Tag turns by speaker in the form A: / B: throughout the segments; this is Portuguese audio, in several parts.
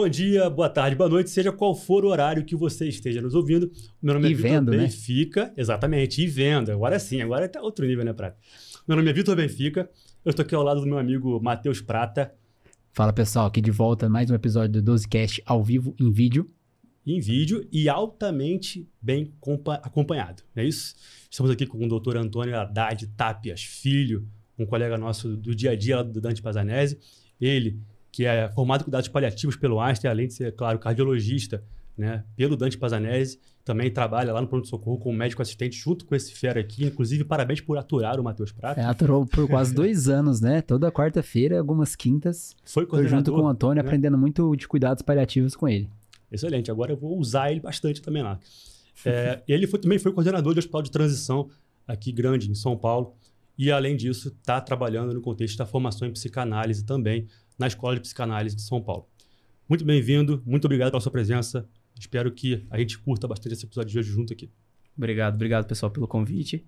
A: Bom dia, boa tarde, boa noite, seja qual for o horário que você esteja nos ouvindo. Meu nome é
B: E
A: Vitor
B: vendo, né?
A: Benfica. Exatamente, e vendo. Agora sim, agora tá outro nível, né, Prata? Meu nome é Vitor Benfica. Eu estou aqui ao lado do meu amigo Matheus Prata,
B: Fala pessoal, aqui de volta mais um episódio do 12cast ao vivo em vídeo.
A: em vídeo e altamente bem compa- acompanhado. Não é isso? Estamos aqui com o doutor Antônio Haddad Tapias Filho, um colega nosso do dia a dia do Dante Pazanese. Ele, que é formado em cuidados paliativos pelo Einstein, além de ser, claro, cardiologista, né, pelo Dante Pazanese, também trabalha lá no pronto-socorro como médico assistente junto com esse fera aqui. Inclusive, parabéns por aturar o Matheus Prata.
B: É, aturou por quase dois anos, né? Toda quarta-feira, algumas quintas,
A: Foi
B: eu junto com o Antônio,
A: né?
B: aprendendo muito de cuidados paliativos com ele.
A: Excelente. Agora eu vou usar ele bastante também lá. É, ele foi- também foi coordenador de hospital de transição aqui grande em São Paulo. E, além disso, está trabalhando no contexto da formação em psicanálise também na Escola de Psicanálise de São Paulo. Muito bem-vindo, muito obrigado pela sua presença. Espero que a gente curta bastante esse episódio de hoje junto aqui.
C: Obrigado, obrigado pessoal pelo convite.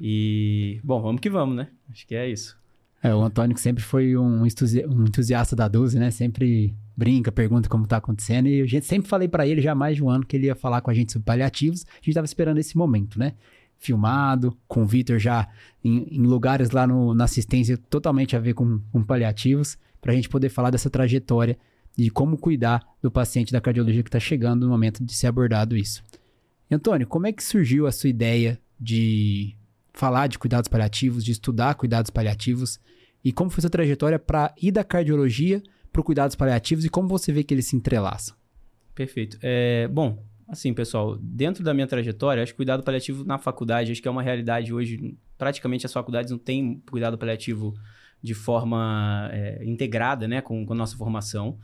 C: E, bom, vamos que vamos, né? Acho que é isso.
B: É, o Antônio que sempre foi um, entusi- um entusiasta da 12, né? Sempre brinca, pergunta como tá acontecendo. E a gente sempre falei pra ele já há mais de um ano que ele ia falar com a gente sobre paliativos. A gente tava esperando esse momento, né? Filmado, com o Vitor já em, em lugares lá no- na assistência totalmente a ver com, com paliativos, pra gente poder falar dessa trajetória de como cuidar do paciente da cardiologia que tá chegando no momento de ser abordado isso. Antônio, como é que surgiu a sua ideia de falar de cuidados paliativos, de estudar cuidados paliativos e como foi sua trajetória para ir da cardiologia para cuidados paliativos e como você vê que eles se entrelaçam?
C: Perfeito. É, bom, assim, pessoal, dentro da minha trajetória, acho que cuidado paliativo na faculdade, acho que é uma realidade hoje. Praticamente as faculdades não têm cuidado paliativo de forma é, integrada, né, com, com a nossa formação.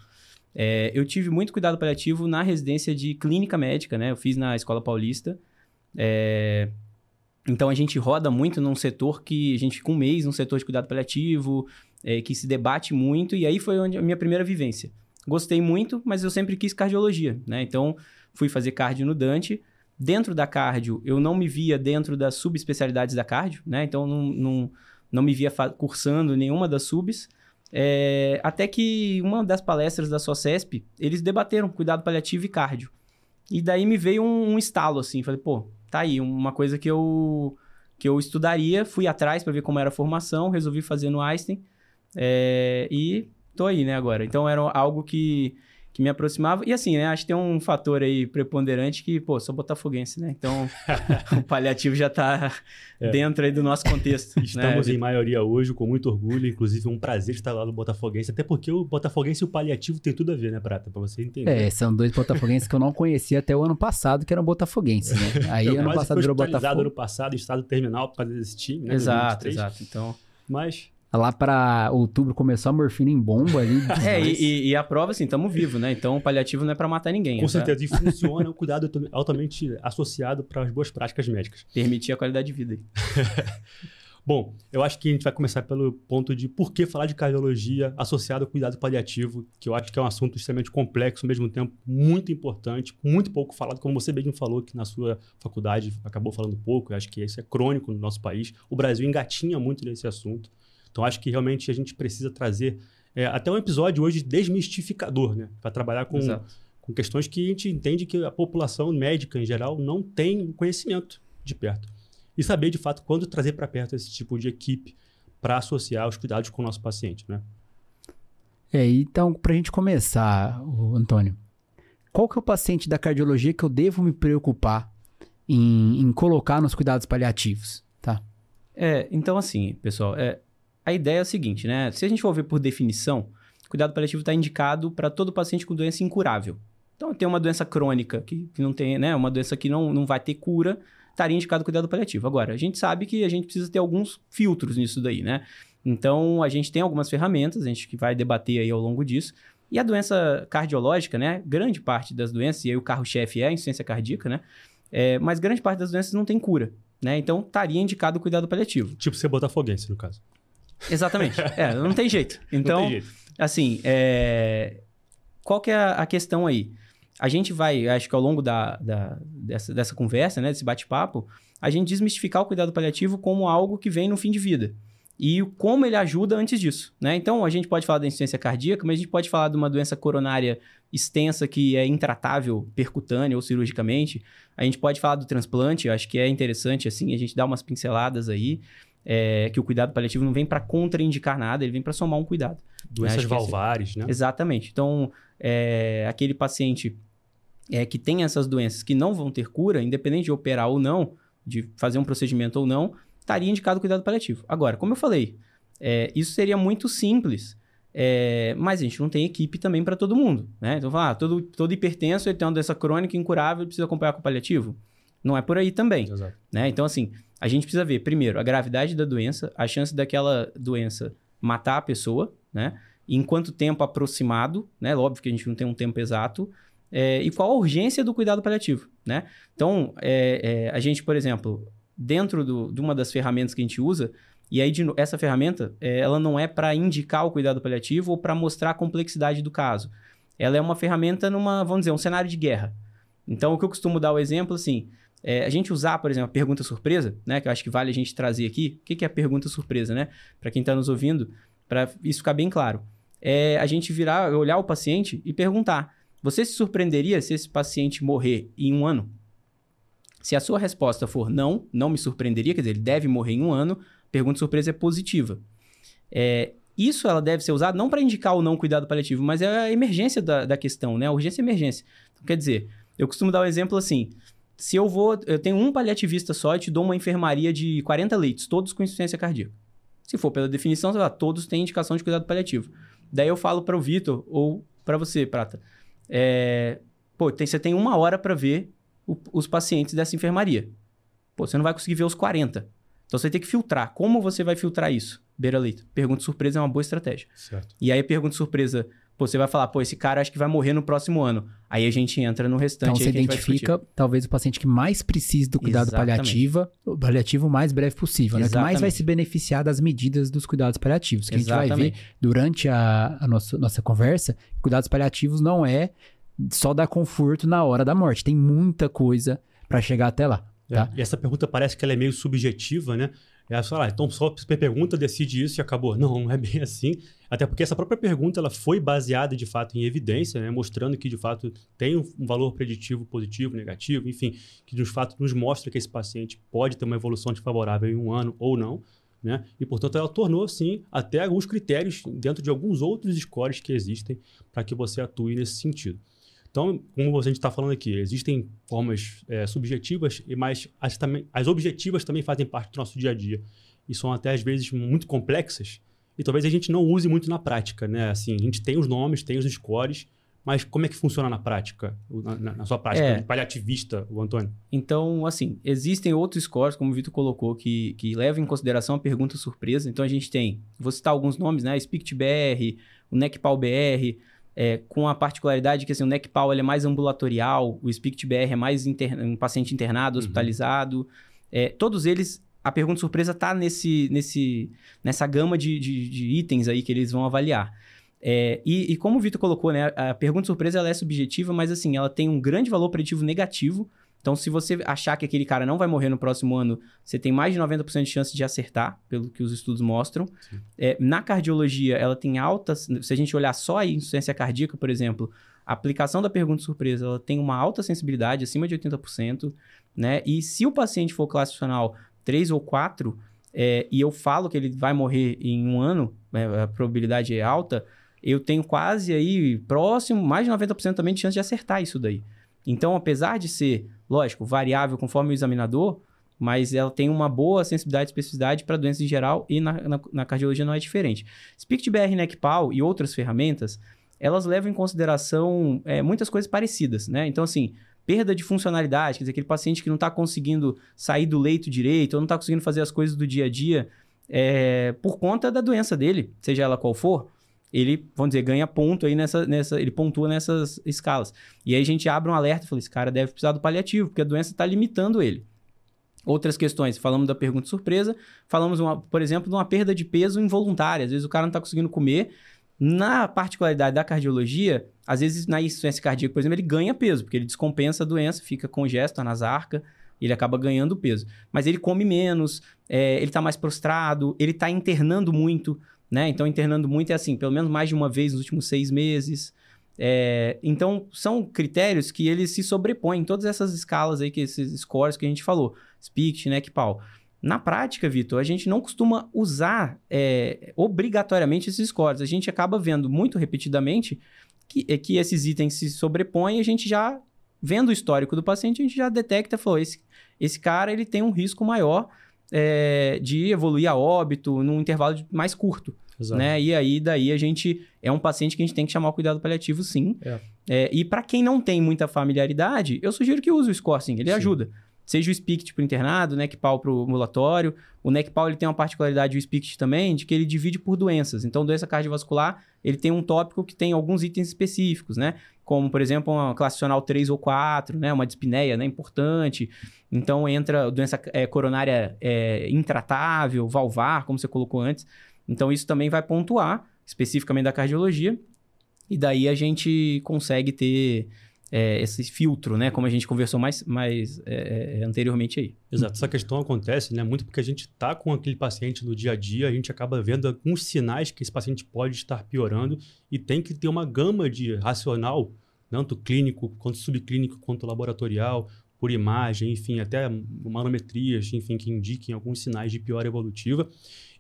C: É, eu tive muito cuidado paliativo na residência de clínica médica, né? Eu fiz na Escola Paulista. É, então a gente roda muito num setor que a gente fica um mês num setor de cuidado paliativo, é, que se debate muito, e aí foi onde a minha primeira vivência. Gostei muito, mas eu sempre quis cardiologia, né? Então fui fazer cardio no Dante. Dentro da cardio, eu não me via dentro das subespecialidades da cardio, né? Então não, não, não me via cursando nenhuma das subs. É, até que uma das palestras da SOCESP, eles debateram cuidado paliativo e cardio. E daí me veio um, um estalo, assim. Falei, pô, tá aí, uma coisa que eu, que eu estudaria. Fui atrás para ver como era a formação, resolvi fazer no Einstein. é, e tô aí, né, agora. Então era algo que, que me aproximava. E assim, né, acho que tem um fator aí preponderante que, pô, sou botafoguense, né? Então o paliativo já tá
A: É.
C: dentro aí do nosso contexto.
A: Estamos
C: né?
A: em maioria hoje, com muito orgulho. Inclusive, é um prazer estar lá no Botafoguense. Até porque o Botafoguense e o paliativo tem tudo a ver, né, Prata? Pra você entender.
B: É, são dois botafoguenses que eu não conhecia até o ano passado, que eram botafoguenses, né? Aí
A: Eu
B: ano
A: quase
B: passado virou Botafogo.
A: ano passado, estado terminal, por causa desse time, né?
C: Exato,
A: 2023.
C: exato. Então,
A: Mas
B: Lá pra outubro começou a morfina em bomba ali.
C: é, e, e- e a prova, assim, tamo vivo, né? Então o paliativo não é pra matar ninguém.
A: Com
C: é pra
A: certeza, e funciona, é um cuidado altamente associado para as boas práticas médicas.
C: Permitir a qualidade de vida. aí.
A: Bom, eu acho que a gente vai começar pelo ponto de por que falar de cardiologia associado ao cuidado paliativo, que eu acho que é um assunto extremamente complexo, ao mesmo tempo muito importante, muito pouco falado, como você mesmo falou que na sua faculdade acabou falando pouco, eu acho que isso é crônico no nosso país. O Brasil engatinha muito nesse assunto. Então acho que realmente a gente precisa trazer é, até um episódio hoje desmistificador, né? Para trabalhar com
C: Exato.
A: com questões que a gente entende que a população médica em geral não tem conhecimento de perto. E saber de fato quando trazer para perto esse tipo de equipe para associar os cuidados com o nosso paciente, né?
B: É, então, pra gente começar, o Antônio, qual que é o paciente da cardiologia que eu devo me preocupar em, em colocar nos cuidados paliativos, tá?
C: É, então assim, pessoal, é, a ideia é a seguinte, né? Se a gente for ver por definição, cuidado paliativo está indicado para todo paciente com doença incurável. Então, tem uma doença crônica que, que não tem, né? Uma doença que não, não vai ter cura, estaria indicado cuidado paliativo. Agora, a gente sabe que a gente precisa ter alguns filtros nisso daí, né? Então, a gente tem algumas ferramentas, a gente que vai debater aí ao longo disso. E a doença cardiológica, né? Grande parte das doenças, e aí o carro-chefe é a insuficiência cardíaca, né? É, mas grande parte das doenças não tem cura, né? Então, estaria indicado cuidado paliativo.
A: Tipo ser botafoguense, no caso.
C: Exatamente. É, não tem jeito. Então,
A: tem jeito.
C: assim, é, qual que é a questão aí? A gente vai, acho que ao longo da, da- dessa, dessa conversa, né, desse bate-papo, a gente desmistificar o cuidado paliativo como algo que vem no fim de vida. e como ele ajuda antes disso, né? Então, a gente pode falar da insuficiência cardíaca, mas a gente pode falar de uma doença coronária extensa que é intratável percutânea ou cirurgicamente. A gente pode falar do transplante, acho que é interessante, assim, a gente dá umas pinceladas aí, é, que o cuidado paliativo não vem para contraindicar nada, ele vem para somar um cuidado.
A: Doenças
C: esse-
A: valvares, né?
C: Exatamente. Então, é, aquele paciente é, que tem essas doenças que não vão ter cura, independente de operar ou não, de fazer um procedimento ou não, estaria indicado cuidado paliativo. Agora, como eu falei, é, isso seria muito simples, é, mas a gente não tem equipe também para todo mundo. Né? Então, ah, todo, todo hipertenso ele tem uma doença crônica incurável e precisa acompanhar com paliativo. Não é por aí também.
A: Exato.
C: né? Então, assim, a gente precisa ver, primeiro, a gravidade da doença, a chance daquela doença matar a pessoa, né? Em quanto tempo aproximado, né? Óbvio que a gente não tem um tempo exato. é, e qual a urgência do cuidado paliativo, né? Então, é, é, a gente, por exemplo, dentro do- de uma das ferramentas que a gente usa, e aí de essa ferramenta, é, ela não é para indicar o cuidado paliativo ou para mostrar a complexidade do caso. Ela é uma ferramenta numa, vamos dizer, um cenário de guerra. Então, o que eu costumo dar o exemplo, assim, é, a gente usar, por exemplo, a pergunta surpresa, né? Que eu acho que vale a gente trazer aqui. O que, que é a pergunta surpresa, né? Para quem está nos ouvindo, para isso ficar bem claro. É a gente virar, olhar o paciente e perguntar: você se surpreenderia se esse paciente morrer em um ano? Se a sua resposta for não, não me surpreenderia, quer dizer, ele deve morrer em um ano, pergunta surpresa é positiva. É, isso ela deve ser usada não para indicar ou não cuidado paliativo, mas é a emergência da, da questão, né? A urgência e emergência. Então, quer dizer, eu costumo dar o um exemplo assim: se eu vou, eu tenho um paliativista só e te dou uma enfermaria de 40 leitos, todos com insuficiência cardíaca. Se for pela definição, todos têm indicação de cuidado paliativo. Daí eu falo para o Vitor ou para você, Prata. É, pô, tem- você tem uma hora para ver o- os pacientes dessa enfermaria. Pô, você não vai conseguir ver os 40. Então você ter que filtrar. Como você vai filtrar isso? Beira leito. Pergunta surpresa é uma boa estratégia.
A: Certo.
C: E aí a pergunta surpresa, pô, você vai falar, pô, esse cara acho que vai morrer no próximo ano. Aí a gente entra no restante.
B: Então
C: aí
B: você
C: que a gente vai discutir.
B: identifica talvez o paciente que mais precisa do cuidado
C: Exatamente.
B: paliativo, o paliativo o mais breve possível, né? Que mais vai
C: Exatamente.
B: se beneficiar das medidas dos cuidados paliativos. Que a gente vai ver
C: Exatamente.
B: durante a, a nossa, nossa conversa, cuidados paliativos não é só dar conforto na hora da morte. Tem muita coisa para chegar até lá.
A: É,
B: Tá.
A: E essa pergunta parece que ela é meio subjetiva, né? É só, ah, então só pergunta, decide isso e acabou. Não, não é bem assim. Até porque essa própria pergunta ela foi baseada de fato em evidência, né? mostrando que de fato tem um valor preditivo positivo, negativo, enfim, que de fato nos mostra que esse paciente pode ter uma evolução desfavorável em um ano ou não. Né? E, portanto, ela tornou, sim, até alguns critérios dentro de alguns outros scores que existem para que você atue nesse sentido. Então, como a gente está falando aqui, existem formas é, subjetivas, e mas as, também, as objetivas também fazem parte do nosso dia a dia. E são até, às vezes, muito complexas. E talvez a gente não use muito na prática, né? Assim, a gente tem os nomes, tem os scores, mas como é que funciona na prática? Na, na- sua prática,
C: É.
A: de paliativista, o Antônio?
C: Então, assim, existem outros scores, como o Vitor colocou, que, que levam em consideração a pergunta surpresa. Então, a gente tem, vou citar alguns nomes, né? SpeakTBR, o NECPAL BR, é, com a particularidade que assim, o NECPAL é mais ambulatorial, o SpeakTBR é mais inter- um paciente internado,
A: Uhum.
C: hospitalizado. É, todos eles, a pergunta surpresa está nesse, nesse, nessa gama de, de- de itens aí que eles vão avaliar. É, e, e como o Vitor colocou, né, a pergunta surpresa ela é subjetiva, mas assim, ela tem um grande valor preditivo negativo. Então, se você achar que aquele cara não vai morrer no próximo ano, você tem mais de 90% de chance de acertar, pelo que os estudos mostram. É, na cardiologia, ela tem altas. Se a gente olhar só a insuficiência cardíaca, por exemplo, a aplicação da pergunta surpresa ela tem uma alta sensibilidade, acima de 80%. Né? E se o paciente for classe funcional 3 ou 4, é, e eu falo que ele vai morrer em um ano, né, a probabilidade é alta, eu tenho quase aí próximo, mais de 90% também de chance de acertar isso daí. Então, apesar de ser, lógico, variável conforme o examinador, mas ela tem uma boa sensibilidade e especificidade para doenças em geral e na, na, na cardiologia não é diferente. SpeakTBR, NECPAL e outras ferramentas, elas levam em consideração é, muitas coisas parecidas, né? Então, assim, perda de funcionalidade, quer dizer, aquele paciente que não está conseguindo sair do leito direito ou não está conseguindo fazer as coisas do dia a dia é, por conta da doença dele, seja ela qual for, ele, vamos dizer, ganha ponto aí nessa, nessa, ele pontua nessas escalas. E aí a gente abre um alerta e fala, esse cara deve precisar do paliativo, porque a doença está limitando ele. Outras questões, falamos da pergunta surpresa, falamos, uma, por exemplo, de uma perda de peso involuntária. Às vezes o cara não está conseguindo comer. Na particularidade da cardiologia, às vezes na insuficiência cardíaca, por exemplo, ele ganha peso, porque ele descompensa a doença, fica congesto, anasarca, ele acaba ganhando peso. Mas ele come menos, é, ele está mais prostrado, ele está internando muito, né? Então, internando muito é assim, pelo menos mais de uma vez nos últimos seis meses. É, então, são critérios que eles se sobrepõem em todas essas escalas aí, que esses scores que a gente falou. SPICT, que pau. Na prática, Vitor, a gente não costuma usar é, obrigatoriamente esses scores. A gente acaba vendo muito repetidamente que, é, que esses itens se sobrepõem e a gente já, vendo o histórico do paciente, a gente já detecta, falou, esse, esse cara ele tem um risco maior é, de evoluir a óbito num intervalo mais curto. Exato. Né? E aí, daí a gente é um paciente que a gente tem que chamar o cuidado paliativo, sim. É. É, e para quem não tem muita familiaridade, eu sugiro que use o score, sim, ele sim. ajuda. Seja o SPICT para o internado, o NECPAL para o ambulatório. O NECPAL ele tem uma particularidade, o SPICT também, de que ele divide por doenças. Então, doença cardiovascular, ele tem um tópico que tem alguns itens específicos, né? Como, por exemplo, uma classicional 3 ou 4, né? Uma dispneia, né? Importante. Então, entra doença é, coronária é, intratável, valvar, como você colocou antes. Então, isso também vai pontuar, especificamente da cardiologia. E daí a gente consegue ter é, esse filtro, né? Como a gente conversou mais, mais é, é, anteriormente aí.
A: Exato. Essa questão acontece, né? Muito porque a gente está com aquele paciente no dia a dia, a gente acaba vendo alguns sinais que esse paciente pode estar piorando e tem que ter uma gama de racional, tanto clínico, quanto subclínico, quanto laboratorial, por imagem, enfim, até manometrias, enfim, que indiquem alguns sinais de piora evolutiva.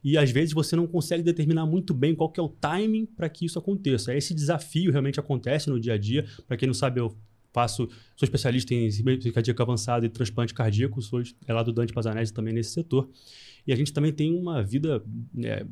A: E às vezes você não consegue determinar muito bem qual que é o timing para que isso aconteça. Esse desafio realmente acontece no dia a dia. Para quem não sabe, eu faço, sou especialista em cardíaco avançado e transplante cardíaco, sou é lá do Dante Pazanese também nesse setor. E a gente também tem uma vida é,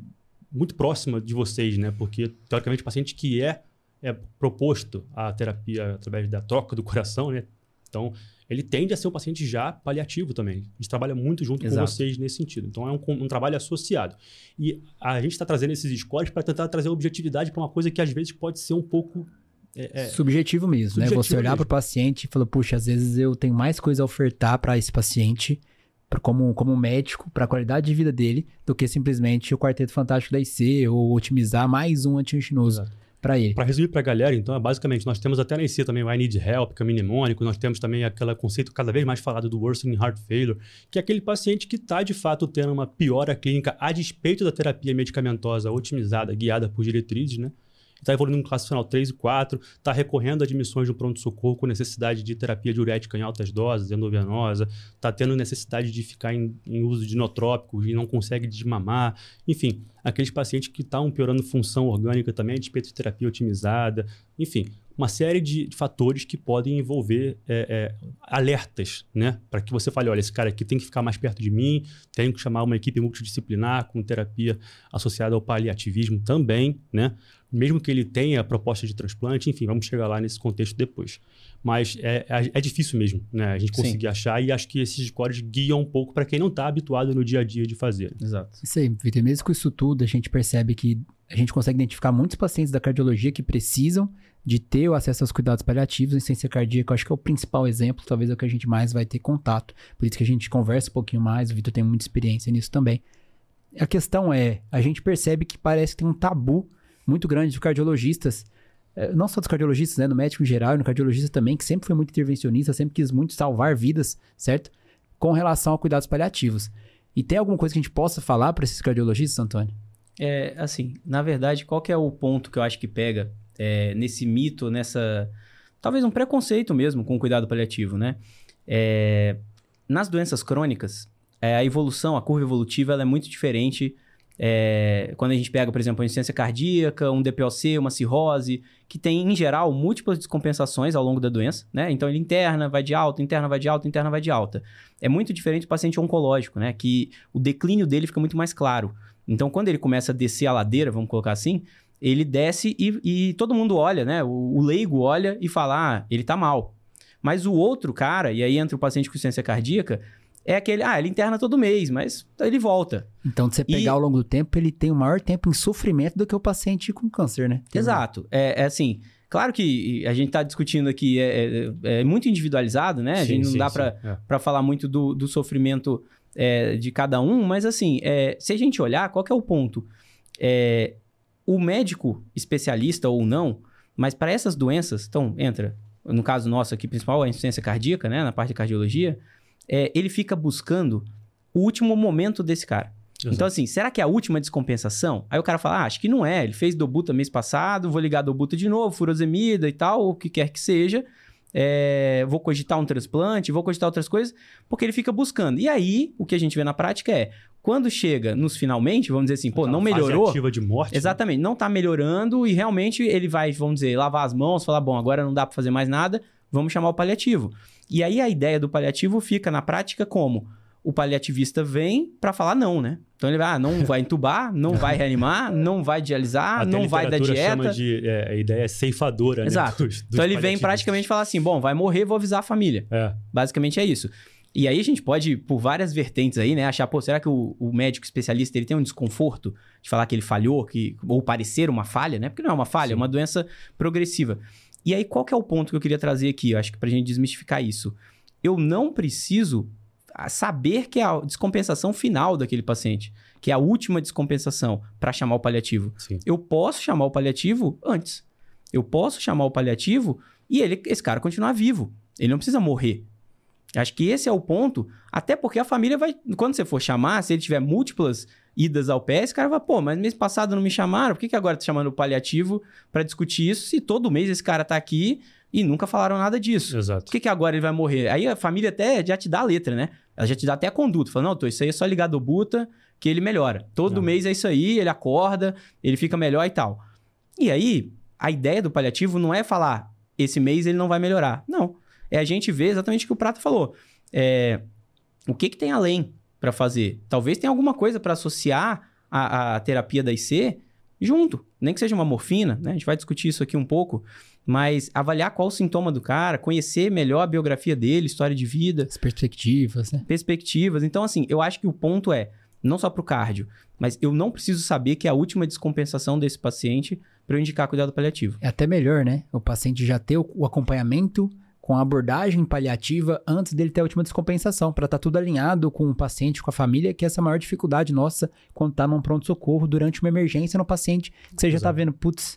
A: muito próxima de vocês, né? Porque, teoricamente, o paciente que é, é proposto a terapia através da troca do coração, né? Então, ele tende a ser um paciente já paliativo também. A gente trabalha muito junto Exato. com vocês nesse sentido. Então, é um, um trabalho associado. E a gente está trazendo esses scores para tentar trazer objetividade para uma coisa que às vezes pode ser um pouco
B: é, é, subjetivo mesmo, subjetivo né? Você olhar para o paciente e falar, puxa, às vezes eu tenho mais coisa a ofertar para esse paciente, pra, como, como médico, para a qualidade de vida dele, do que simplesmente o quarteto fantástico da IC ou otimizar mais um antianginoso para ele.
A: Para resumir para a galera, então, é basicamente, nós temos até na IC também o I Need Help, que é mnemônico, nós temos também aquele conceito cada vez mais falado do Worsening Heart Failure, que é aquele paciente que está, de fato, tendo uma piora clínica a despeito da terapia medicamentosa otimizada, guiada por diretrizes, né? Está evoluindo um classe final 3 e 4, está recorrendo a admissões de um pronto-socorro com necessidade de terapia diurética em altas doses, endovenosa, está tendo necessidade de ficar em, em uso de inotrópicos e não consegue desmamar. Enfim, aqueles pacientes que estão piorando função orgânica também, a despeito de terapia otimizada. Enfim, uma série de fatores que podem envolver é, é, alertas, né? Para que você fale, olha, esse cara aqui tem que ficar mais perto de mim, tenho que chamar uma equipe multidisciplinar com terapia associada ao paliativismo também, né? Mesmo que ele tenha proposta de transplante, enfim, vamos chegar lá nesse contexto depois. Mas é, é, é difícil mesmo, né? A gente conseguir Sim. achar e acho que esses scores guiam um pouco para quem não está habituado no dia a dia de fazer.
B: Exato. Isso aí, Vitor. Mesmo com isso tudo, a gente percebe que a gente consegue identificar muitos pacientes da cardiologia que precisam de ter o acesso aos cuidados paliativos. Insuficiência cardíaca, acho que é o principal exemplo, talvez é o que a gente mais vai ter contato. Por isso que a gente conversa um pouquinho mais, o Vitor tem muita experiência nisso também. A questão é, a gente percebe que parece que tem um tabu muito grande de cardiologistas, é, não só dos cardiologistas, né, no médico em geral e no cardiologista também, que sempre foi muito intervencionista, sempre quis muito salvar vidas, certo? Com relação a cuidados paliativos. E tem alguma coisa que a gente possa falar para esses cardiologistas, Antônio?
C: É, assim, na verdade, qual que é o ponto que eu acho que pega é, nesse mito, nessa. Talvez um preconceito mesmo com o cuidado paliativo, né? É, nas doenças crônicas, é, a evolução, a curva evolutiva, ela é muito diferente. É, quando a gente pega, por exemplo, uma insuficiência cardíaca, um DPOC, uma cirrose, que tem, em geral, múltiplas descompensações ao longo da doença, né? Então, ele interna, vai de alta, interna, vai de alta, interna, vai de alta. É muito diferente do paciente oncológico, né? Que o declínio dele fica muito mais claro. Então, quando ele começa a descer a ladeira, vamos colocar assim, ele desce e, e todo mundo olha, né? O, o, leigo olha e fala, ah, ele tá mal. Mas o outro cara, e aí entra o paciente com insuficiência cardíaca, é aquele, ah, ele interna todo mês, mas ele volta.
B: Então, se você pegar e... ao longo do tempo, ele tem o maior tempo em sofrimento do que o paciente com câncer, né?
C: Tem Exato. É, é, assim, claro que a gente está discutindo aqui, é, é, é, muito individualizado, né? Sim, a gente não sim, dá para é. falar muito do, do sofrimento é, de cada um, mas assim, é, se a gente olhar, qual que é o ponto? É, o médico especialista ou não, mas para essas doenças, então, entra, no caso nosso aqui principal, a insuficiência cardíaca, né, na parte de cardiologia, é, ele fica buscando o último momento desse cara.
A: Exato.
C: Então, assim, será que é a última descompensação? Aí o cara fala, ah, acho que não é. Ele fez Dobuta mês passado, vou ligar Dobuta de novo, furosemida e tal, o que quer que seja. É, vou cogitar um transplante, vou cogitar outras coisas, porque ele fica buscando. E aí, o que a gente vê na prática é, quando chega nos finalmente, vamos dizer assim, pô, não melhorou.
A: ativa de morte. né?
C: Exatamente, não tá melhorando e realmente ele vai, vamos dizer, lavar as mãos, falar, bom, agora não dá pra fazer mais nada, vamos chamar o paliativo. E aí a ideia do paliativo fica na prática como o paliativista vem pra falar não, né? Então ele vai, ah, não vai entubar, não vai reanimar, não vai dialisar,
A: Até
C: não vai dar dieta.
A: chama de é, a ideia ceifadora,
C: Exato.
A: né? dos- dos
C: então ele vem praticamente falar assim, bom, vai morrer, vou avisar a família.
A: É,
C: Basicamente é isso. E aí a gente pode, por várias vertentes aí, né, achar, pô, será que o, o médico especialista ele tem um desconforto de falar que ele falhou, que, ou parecer uma falha, né? Porque não é uma falha, é
A: Sim.
C: uma doença progressiva. E aí, qual que é o ponto que eu queria trazer aqui? Eu acho que pra gente desmistificar isso. Eu não preciso saber que é a descompensação final daquele paciente, que é a última descompensação, para chamar o paliativo.
A: sim.
C: Eu posso chamar o paliativo antes. Eu posso chamar o paliativo e ele, esse cara continuar vivo. Ele não precisa morrer. Acho que esse é o ponto. Até porque a família vai. Quando você for chamar, se ele tiver múltiplas idas ao pé, esse cara vai, pô, mas mês passado não me chamaram, por que, que agora tá chamando o paliativo para discutir isso? Se todo mês esse cara tá aqui e nunca falaram nada disso.
A: Exato.
C: Por que, que agora ele vai morrer? Aí a família até já te dá a letra, né? Ela já te dá até a conduta. Fala, não, tô, isso aí é só ligar do Buta que ele melhora. Todo
A: Não.
C: mês é isso aí, ele acorda, ele fica melhor e tal. E aí, a ideia do paliativo não é falar, esse mês ele não vai melhorar. Não. É a gente ver exatamente o que o Prato falou. É, o que, que tem além para fazer? Talvez tenha alguma coisa para associar a, a terapia da IC junto. Nem que seja uma morfina, né? A gente vai discutir isso aqui um pouco. Mas avaliar qual o sintoma do cara, conhecer melhor a biografia dele, história de vida,
B: As perspectivas, né?
C: perspectivas. Então, assim, eu acho que o ponto é, não só pro cardio, mas eu não preciso saber que é a última descompensação desse paciente para eu indicar cuidado paliativo.
B: É até melhor, né? O paciente já ter o, o acompanhamento com a abordagem paliativa antes dele ter a última descompensação, para estar tudo alinhado com o paciente, com a família, que essa é a maior dificuldade nossa quando tá num pronto-socorro durante uma emergência no paciente, que você já tá
A: Exato.
B: vendo, putz,